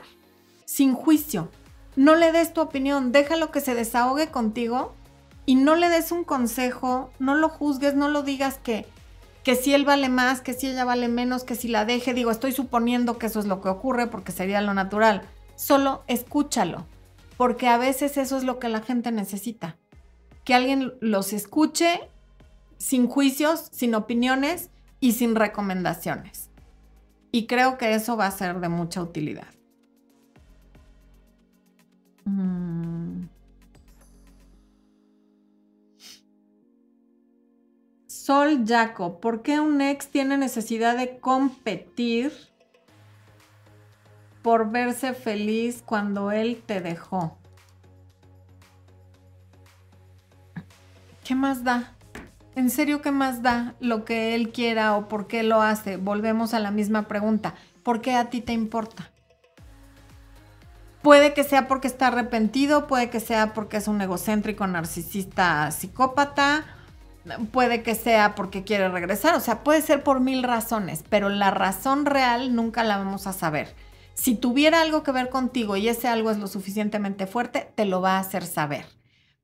sin juicio. No le des tu opinión, déjalo que se desahogue contigo y no le des un consejo, no lo juzgues, no lo digas que, que si él vale más, que si ella vale menos, que si la deje. Digo, estoy suponiendo que eso es lo que ocurre porque sería lo natural. Solo escúchalo, porque a veces eso es lo que la gente necesita. Que alguien los escuche sin juicios, sin opiniones y sin recomendaciones. Y creo que eso va a ser de mucha utilidad. Mm. Sol Jaco, ¿por qué un ex tiene necesidad de competir por verse feliz cuando él te dejó? ¿Qué más da? ¿En serio qué más da lo que él quiera o por qué lo hace? Volvemos a la misma pregunta. ¿Por qué a ti te importa? Puede que sea porque está arrepentido, puede que sea porque es un egocéntrico, narcisista, psicópata, puede que sea porque quiere regresar, o sea, puede ser por mil razones, pero la razón real nunca la vamos a saber. Si tuviera algo que ver contigo y ese algo es lo suficientemente fuerte, te lo va a hacer saber.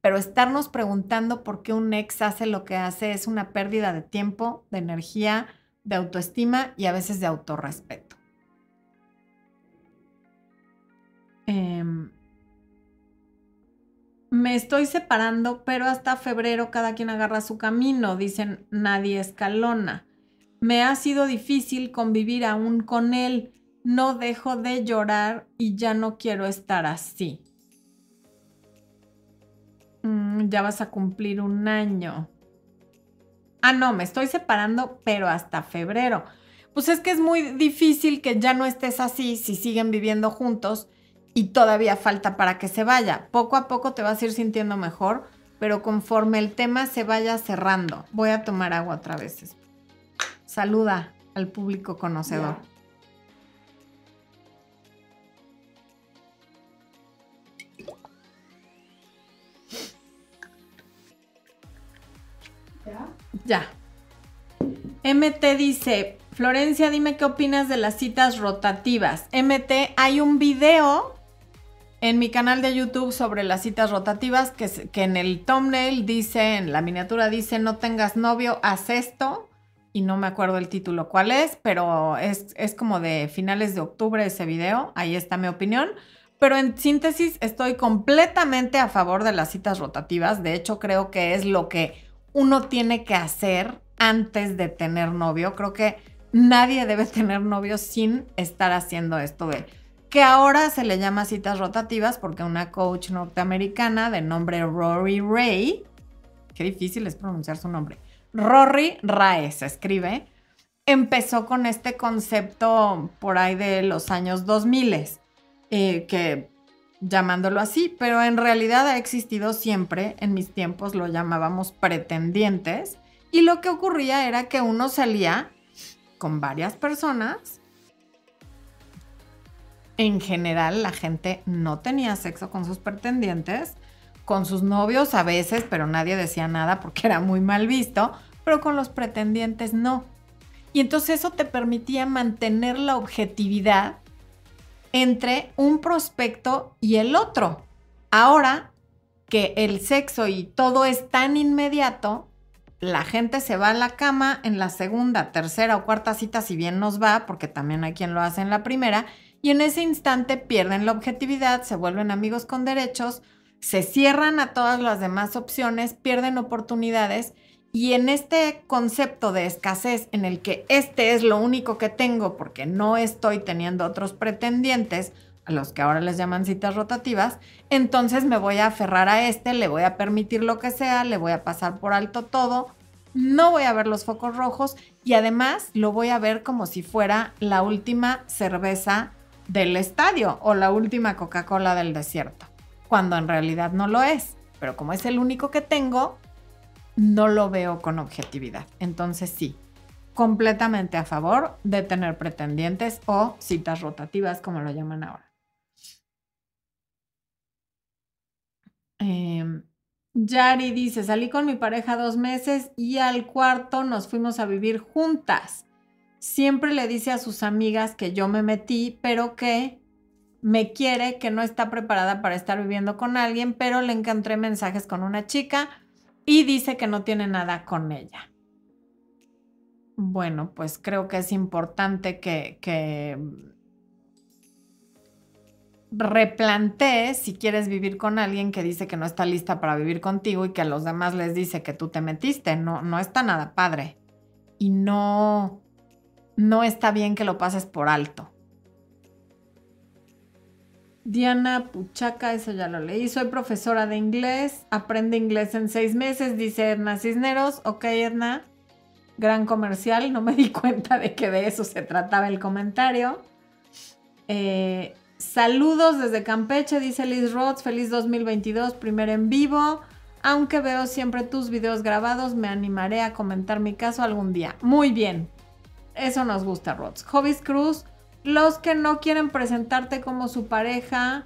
Pero estarnos preguntando por qué un ex hace lo que hace es una pérdida de tiempo, de energía, de autoestima y a veces de autorrespeto. Em, me estoy separando, pero hasta febrero cada quien agarra su camino, dicen nadie escalona. Me ha sido difícil convivir aún con él. No dejo de llorar y ya no quiero estar así. Mm, ya vas a cumplir un año. Ah, no, me estoy separando, pero hasta febrero. Pues es que es muy difícil que ya no estés así si siguen viviendo juntos y todavía falta para que se vaya. Poco a poco te vas a ir sintiendo mejor, pero conforme el tema se vaya cerrando. Voy a tomar agua otra vez. Saluda al público conocedor. ¿Ya? MT dice, Florencia, dime qué opinas de las citas rotativas. MT, hay un video en mi canal de YouTube sobre las citas rotativas, que, que, en el thumbnail dice, en la miniatura dice, no tengas novio, haz esto. Y no me acuerdo el título cuál es, pero es, es como de finales de octubre ese video. Ahí está mi opinión. Pero en síntesis, estoy completamente a favor de las citas rotativas. De hecho, creo que es lo que uno tiene que hacer antes de tener novio. Creo que nadie debe tener novio sin estar haciendo esto de que ahora se le llama citas rotativas porque una coach norteamericana de nombre Rory Ray, qué difícil es pronunciar su nombre, Rory Ray se escribe, empezó con este concepto por ahí de los años 2000, eh, que llamándolo así, pero en realidad ha existido siempre, en mis tiempos lo llamábamos pretendientes, y lo que ocurría era que uno salía con varias personas en general la gente no tenía sexo con sus pretendientes, con sus novios a veces, pero nadie decía nada porque era muy mal visto, pero con los pretendientes no. Y entonces eso te permitía mantener la objetividad entre un prospecto y el otro. Ahora que el sexo y todo es tan inmediato, la gente se va a la cama en la segunda, tercera o cuarta cita, si bien nos va, porque también hay quien lo hace en la primera, y en ese instante pierden la objetividad, se vuelven amigos con derechos, se cierran a todas las demás opciones, pierden oportunidades y en este concepto de escasez en el que este es lo único que tengo porque no estoy teniendo otros pretendientes, a los que ahora les llaman citas rotativas, entonces me voy a aferrar a este, le voy a permitir lo que sea, le voy a pasar por alto todo, no voy a ver los focos rojos y además lo voy a ver como si fuera la última cerveza del estadio o la última Coca-Cola del desierto, cuando en realidad no lo es. Pero como es el único que tengo, no lo veo con objetividad. Entonces sí, completamente a favor de tener pretendientes o citas rotativas, como lo llaman ahora. Em, Yari dice, salí con mi pareja dos meses y al cuarto nos fuimos a vivir juntas. Siempre le dice a sus amigas que yo me metí, pero que me quiere, que no está preparada para estar viviendo con alguien, pero le encontré mensajes con una chica y dice que no tiene nada con ella. Bueno, pues creo que es importante que, que si quieres vivir con alguien que dice que no está lista para vivir contigo y que a los demás les dice que tú te metiste. No, no está nada padre. Y no, no está bien que lo pases por alto. Diana Puchaca, eso ya lo leí. Soy profesora de inglés. Aprende inglés en seis meses, dice Edna Cisneros. Ok, Edna. Gran comercial. No me di cuenta de que de eso se trataba el comentario. Eh, saludos desde Campeche, dice Liz Rhodes. Feliz 2022, primer en vivo. Aunque veo siempre tus videos grabados, me animaré a comentar mi caso algún día. Muy bien. Eso nos gusta, Rhodes. Hobbies Cruz. Los que no quieren presentarte como su pareja,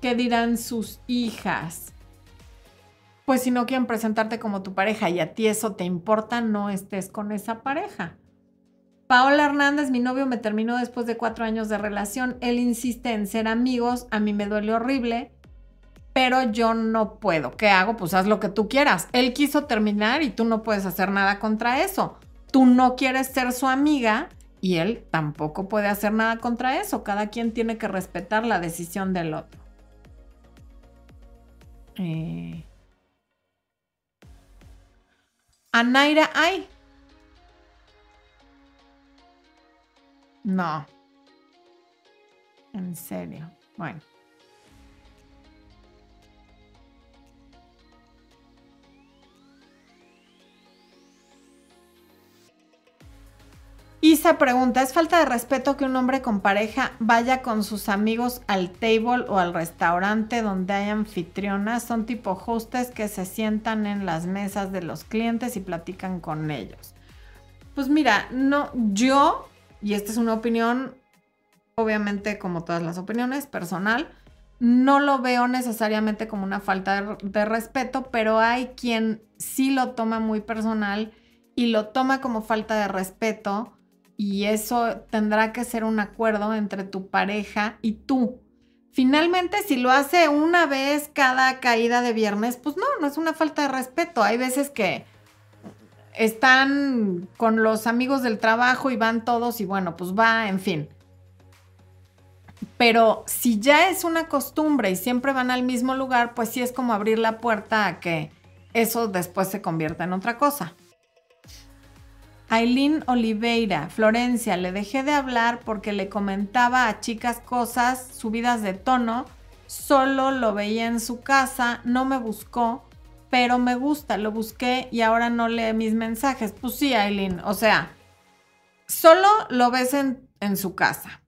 ¿qué dirán sus hijas? Pues si no quieren presentarte como tu pareja y a ti eso te importa, no estés con esa pareja. Paola Hernández, mi novio me terminó después de cuatro años de relación. Él insiste en ser amigos, a mí me duele horrible, pero yo no puedo. ¿Qué hago? Pues haz lo que tú quieras. Él quiso terminar y tú no puedes hacer nada contra eso. Tú no quieres ser su amiga y él tampoco puede hacer nada contra eso. Cada quien tiene que respetar la decisión del otro. Eh... Anaira, ay. No. En serio. Bueno. Isa pregunta, ¿es falta de respeto que un hombre con pareja vaya con sus amigos al table o al restaurante donde hay anfitrionas? Son tipo hostes que se sientan en las mesas de los clientes y platican con ellos. Pues mira, no, yo, y esta es una opinión, obviamente como todas las opiniones, personal, no lo veo necesariamente como una falta de, de respeto, pero hay quien sí lo toma muy personal y lo toma como falta de respeto y eso tendrá que ser un acuerdo entre tu pareja y tú. Finalmente, si lo hace una vez cada caída de viernes, pues no, no es una falta de respeto. Hay veces que están con los amigos del trabajo y van todos y bueno, pues va, en fin. Pero si ya es una costumbre y siempre van al mismo lugar, pues sí es como abrir la puerta a que eso después se convierta en otra cosa. Aileen Oliveira, Florencia, le dejé de hablar porque le comentaba a chicas cosas subidas de tono, solo lo veía en su casa, no me buscó, pero me gusta, lo busqué y ahora no lee mis mensajes. Pues sí, Aileen, o sea, solo lo ves en, su casa.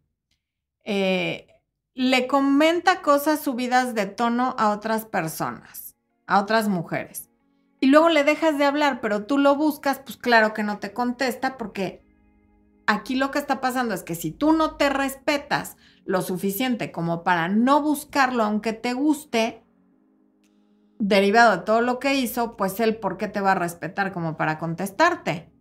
Eh, le comenta cosas subidas de tono a otras personas, a otras mujeres y luego le dejas de hablar, pero tú lo buscas, pues claro que no te contesta porque aquí lo que está pasando es que si tú no te respetas lo suficiente como para no buscarlo aunque te guste, derivado de todo lo que hizo, pues él por qué te va a respetar como para contestarte.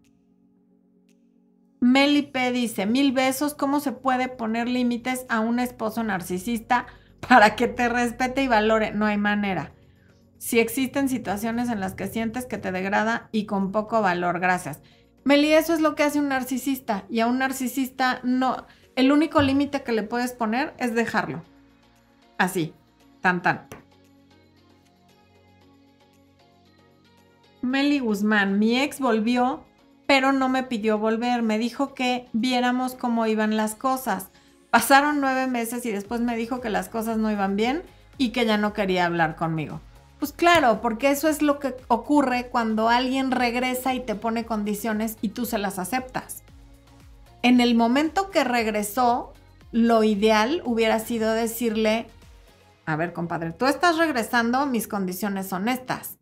Melipe dice, mil besos, ¿cómo se puede poner límites a un esposo narcisista para que te respete y valore? No hay manera si existen situaciones en las que sientes que te degrada y con poco valor. Gracias. Meli, eso es lo que hace un narcisista. Y a un narcisista no. El único límite que le puedes poner es dejarlo. Así. Tan tan. Meli Guzmán, mi ex volvió, pero no me pidió volver. Me dijo que viéramos cómo iban las cosas. Pasaron nueve meses y después me dijo que las cosas no iban bien y que ya no quería hablar conmigo. Pues claro, porque eso es lo que ocurre cuando alguien regresa y te pone condiciones y tú se las aceptas. En el momento que regresó, lo ideal hubiera sido decirle, a ver compadre, tú estás regresando, mis condiciones son estas.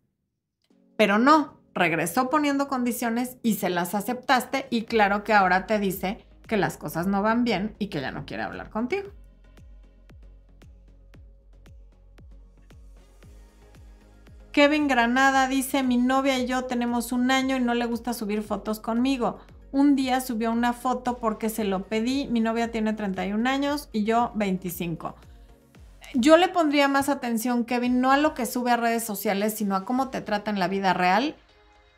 Pero no, regresó poniendo condiciones y se las aceptaste y claro que ahora te dice que las cosas no van bien y que ya no quiere hablar contigo. Kevin Granada dice, mi novia y yo tenemos un año y no le gusta subir fotos conmigo. un día subió una foto porque se lo pedí. Mi novia tiene 31 años y yo 25. Yo le pondría más atención, Kevin, no a lo que sube a redes sociales, sino a cómo te trata en la vida real.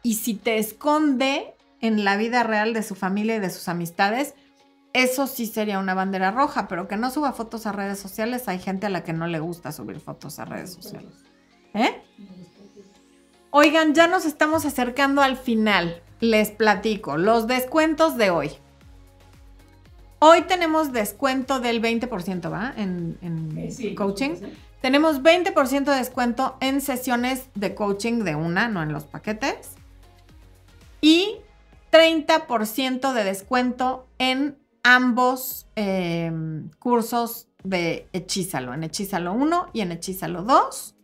Y si te esconde en la vida real de su familia y de sus amistades, eso sí sería una bandera roja, pero que no suba fotos a redes sociales, hay gente a la que no le gusta subir fotos a redes sociales. ¿Eh? Oigan, ya nos estamos acercando al final. Les platico los descuentos de hoy. Hoy tenemos descuento del 20%, ¿va? En, Eh, coaching. sí. Tenemos 20% de descuento en sesiones de coaching de una, no en los paquetes. Y 30% de descuento en ambos eh, cursos de Hechízalo, en Hechízalo 1 y en Hechízalo 2,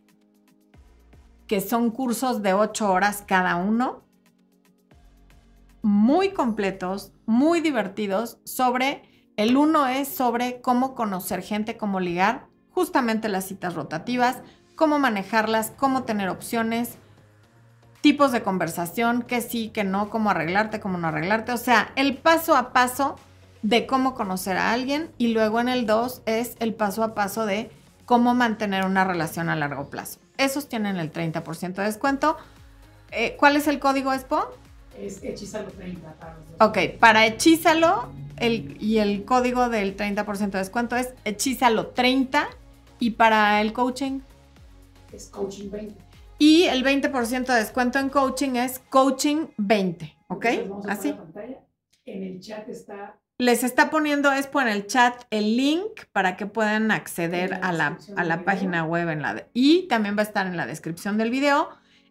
que son cursos de 8 horas cada uno, muy completos, muy divertidos, sobre, el uno es sobre cómo conocer gente, cómo ligar, justamente las citas rotativas, cómo manejarlas, cómo tener opciones, tipos de conversación, que sí, que no, cómo arreglarte, cómo no arreglarte, o sea, el paso a paso de cómo conocer a alguien y luego en el 2 es el paso a paso de cómo mantener una relación a largo plazo. Esos tienen el 30% de descuento. Eh, ¿Cuál es el código Expo? Es hechizalo 30 para. Ok, para Hechízalo el, y el código del 30% de descuento es Hechízalo 30 y para el coaching Es coaching 20. y el 20% de descuento en coaching es coaching 20, ¿ok? Entonces, vamos a Así. la pantalla. En el chat está Les está poniendo Expo en el chat el link para que puedan acceder la a la, a la página web en la de- y también va a estar en la descripción del video.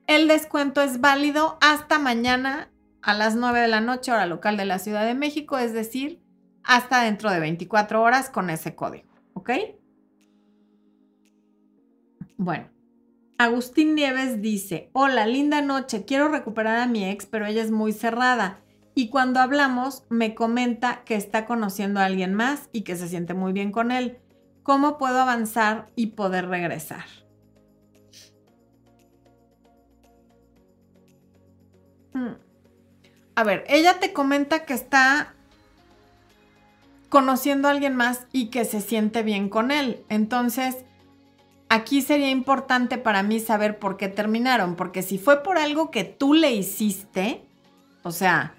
El descuento es válido hasta mañana a las 9 de la noche, hora local de la Ciudad de México, es decir, hasta dentro de 24 horas con ese código, ¿ok? Bueno, Agustín Nieves dice, hola, linda noche, quiero recuperar a mi ex, pero ella es muy cerrada. Y cuando hablamos, me comenta que está conociendo a alguien más y que se siente muy bien con él. ¿Cómo puedo avanzar y poder regresar? Hmm. A ver, ella te comenta que está conociendo a alguien más y que se siente bien con él. Entonces, aquí sería importante para mí saber por qué terminaron, porque si fue por algo que tú le hiciste, o sea,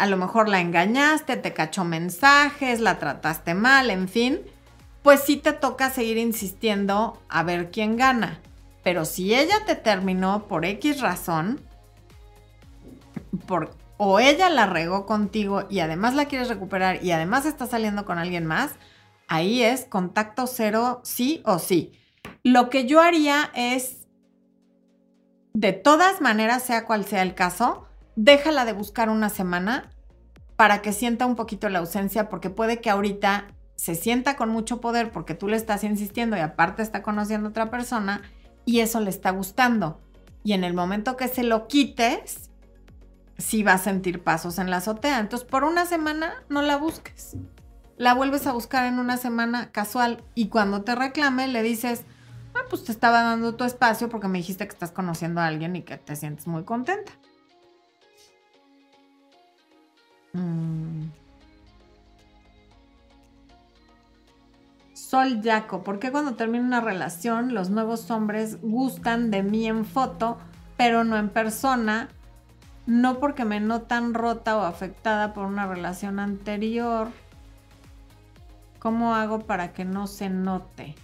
a lo mejor la engañaste, te cachó mensajes, la trataste mal, en fin, pues sí te toca seguir insistiendo a ver quién gana. Pero si ella te terminó por X razón, por, o ella la regó contigo y además la quieres recuperar y además está saliendo con alguien más, ahí es contacto cero sí o sí. Lo que yo haría es, de todas maneras, sea cual sea el caso, déjala de buscar una semana para que sienta un poquito la ausencia, porque puede que ahorita se sienta con mucho poder porque tú le estás insistiendo y aparte está conociendo a otra persona y eso le está gustando. Y en el momento que se lo quites, sí va a sentir pasos en la azotea. Entonces, por una semana no la busques. La vuelves a buscar en una semana casual y cuando te reclame le dices, ah, pues te estaba dando tu espacio porque me dijiste que estás conociendo a alguien y que te sientes muy contenta. Mm. Sol Yaco, ¿por qué cuando termina una relación los nuevos hombres gustan de mí en foto, pero no en persona? No porque me notan rota o afectada por una relación anterior. ¿Cómo hago para que no se note?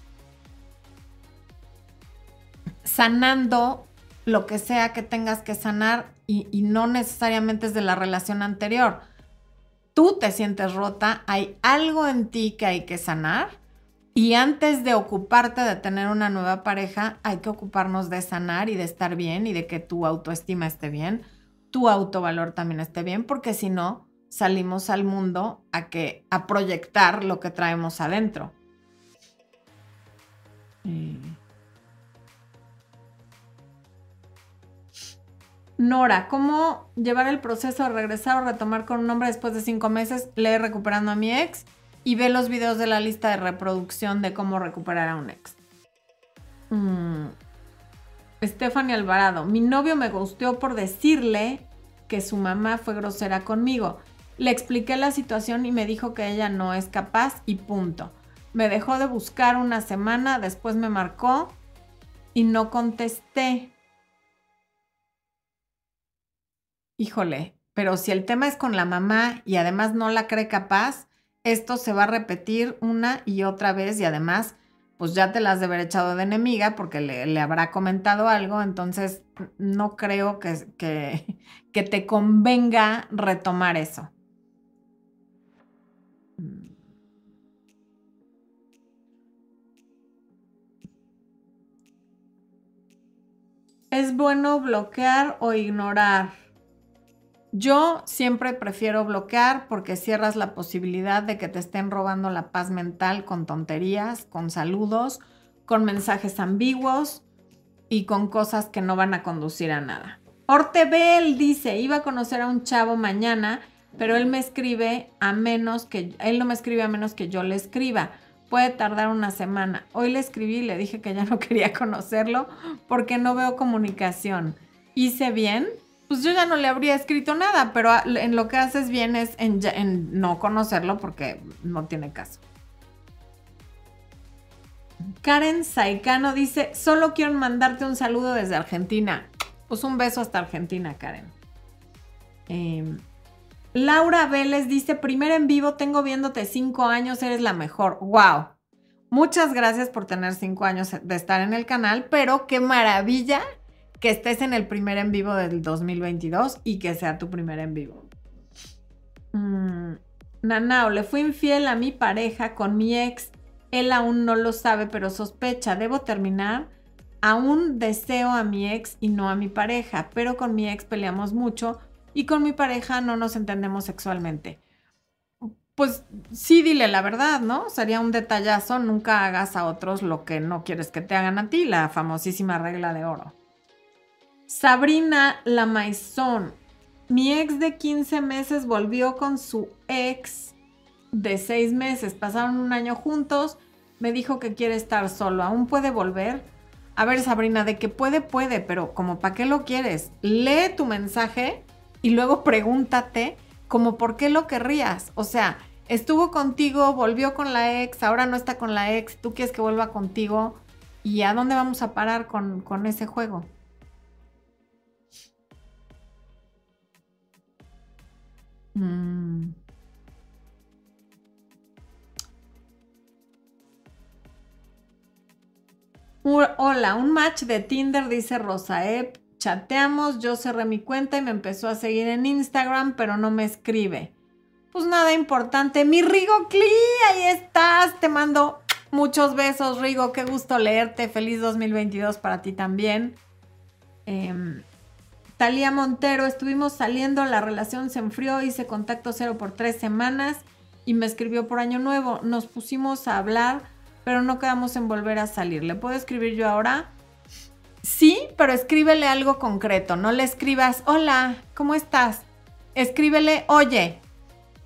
Sanando lo que sea que tengas que sanar y, y no necesariamente es de la relación anterior. Tú te sientes rota, hay algo en ti que hay que sanar y antes de ocuparte de tener una nueva pareja, hay que ocuparnos de sanar y de estar bien y de que tu autoestima esté bien, tu autovalor también esté bien, porque si no, salimos al mundo a que a proyectar lo que traemos adentro. Nora, ¿cómo llevar el proceso de regresar o retomar con un hombre después de cinco meses? Lee recuperando a mi ex y ve los videos de la lista de reproducción de cómo recuperar a un ex. Mm. Stephanie Alvarado, mi novio me gusteó por decirle que su mamá fue grosera conmigo Le expliqué la situación y me dijo que ella no es capaz y punto. Me dejó de buscar una semana, después me marcó y no contesté. Híjole, pero si el tema es con la mamá y además no la cree capaz, esto se va a repetir una y otra vez y además pues ya te las has de haber echado de enemiga porque le, habrá comentado algo, entonces no creo que, que, que te convenga retomar eso. ¿Es bueno bloquear o ignorar? Yo siempre prefiero bloquear porque cierras la posibilidad de que te estén robando la paz mental con tonterías, con saludos, con mensajes ambiguos y con cosas que no van a conducir a nada. Ortebel dice, iba a conocer a un chavo mañana, pero él me escribe a menos que, él no me escribe a menos que yo le escriba puede tardar una semana. Hoy le escribí y le dije que ya no quería conocerlo porque no veo comunicación. Hice bien, pues yo ya no le habría escrito nada, pero en lo que haces bien es en, no conocerlo porque no tiene caso. Karen Saikano dice, solo quiero mandarte un saludo desde Argentina. Pues un beso hasta Argentina, Karen. Eh, Laura Vélez dice, primer en vivo, tengo viéndote cinco años, eres la mejor. ¡Wow! Muchas gracias por tener cinco años de estar en el canal, pero qué maravilla que estés en el primer en vivo del 2022 y que sea tu primer en vivo. Mm, Nanao, le fui infiel a mi pareja con mi ex. Él aún no lo sabe, pero sospecha. Debo terminar. Aún deseo a mi ex y no a mi pareja, pero con mi ex peleamos mucho y con mi pareja no nos entendemos sexualmente. Pues sí, dile la verdad, ¿no? Sería un detallazo, nunca hagas a otros lo que no quieres que te hagan a ti, la famosísima regla de oro. Sabrina la mi ex de 15 meses volvió con su ex de 6 meses, pasaron un año juntos, me dijo que quiere estar solo, ¿aún puede volver? A ver, Sabrina, de que puede, puede, pero como para qué lo quieres, lee tu mensaje y luego pregúntate como por qué lo querrías. O sea, estuvo contigo, volvió con la ex, ahora no está con la ex, tú quieres que vuelva contigo. ¿Y a dónde vamos a parar con, ese juego? Mm. Hola, un match de Tinder, dice Rosaep chateamos, yo cerré mi cuenta y me empezó a seguir en Instagram, pero no me escribe. Pues nada importante. Mi Rigo Cli, ahí estás. Te mando muchos besos, Rigo. Qué gusto leerte. Feliz 2022 para ti también. Eh, Talía Montero, estuvimos saliendo, la relación se enfrió, hice contacto cero por tres semanas y me escribió por año nuevo. Nos pusimos a hablar, pero no quedamos en volver a salir. ¿Le puedo escribir yo ahora? Sí, pero escríbele algo concreto. No le escribas, hola, ¿cómo estás? Escríbele, oye,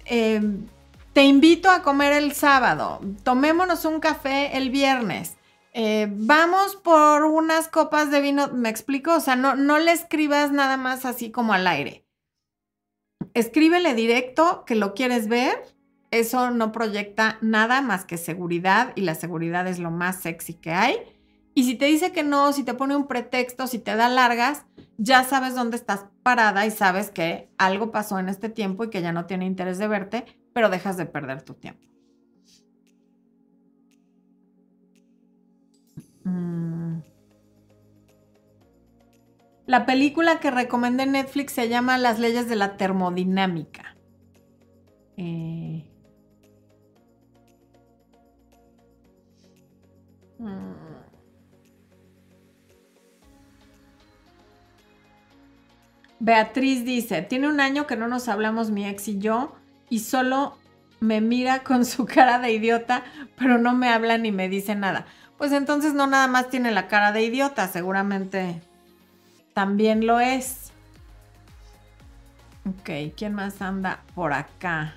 em, te invito a comer el sábado. Tomémonos un café el viernes. Eh, vamos por unas copas de vino. ¿Me explico? O sea, no, no le escribas nada más así como al aire. Escríbele directo que lo quieres ver. Eso no proyecta nada más que seguridad y la seguridad es lo más sexy que hay y si te dice que no, si te pone un pretexto, si te da largas, ya sabes dónde estás parada y sabes que algo pasó en este tiempo y que ya no tiene interés de verte, pero dejas de perder tu tiempo. Mm. La película que recomendé en Netflix se llama Las leyes de la termodinámica. Eh... Beatriz dice, tiene un año que no nos hablamos mi ex y yo y solo me mira con su cara de idiota, pero no me habla ni me dice nada. Pues entonces no nada más tiene la cara de idiota, seguramente también lo es. Ok, ¿quién más anda por acá?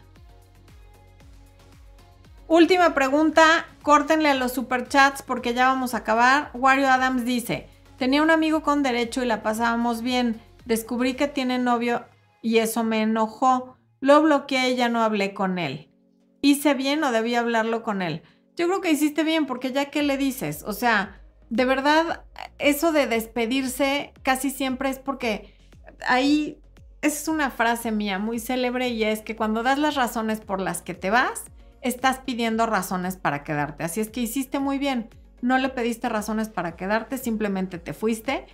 Última pregunta, córtenle a los superchats porque ya vamos a acabar. Wario Adams dice, tenía un amigo con derecho y la pasábamos bien. Descubrí que tiene novio y eso me enojó. Lo bloqueé y ya no hablé con él. ¿Hice bien o debí hablarlo con él? Yo creo que hiciste bien porque ya que le dices, o sea, de verdad, eso de despedirse casi siempre es porque ahí es una frase mía muy célebre y es que cuando das las razones por las que te vas, estás pidiendo razones para quedarte. Así es que hiciste muy bien. No le pediste razones para quedarte, simplemente te fuiste.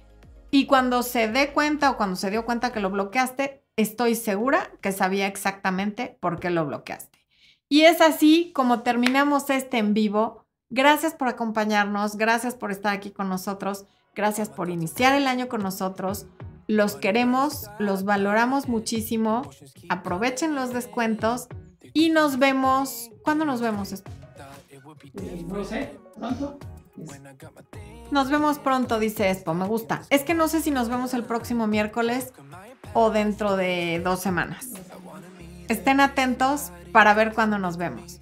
Y cuando se dé cuenta o cuando se dio cuenta que lo bloqueaste, estoy segura que sabía exactamente por qué lo bloqueaste. Y es así como terminamos este en vivo. Gracias por acompañarnos, gracias por estar aquí con nosotros, gracias por iniciar el año con nosotros. Los queremos, los valoramos muchísimo. Aprovechen los descuentos y nos vemos. ¿Cuándo nos vemos? No sé, pronto. Nos vemos pronto, dice Expo. Me gusta. Es que no sé si nos vemos el próximo miércoles o dentro de dos semanas. Estén atentos para ver cuándo nos vemos.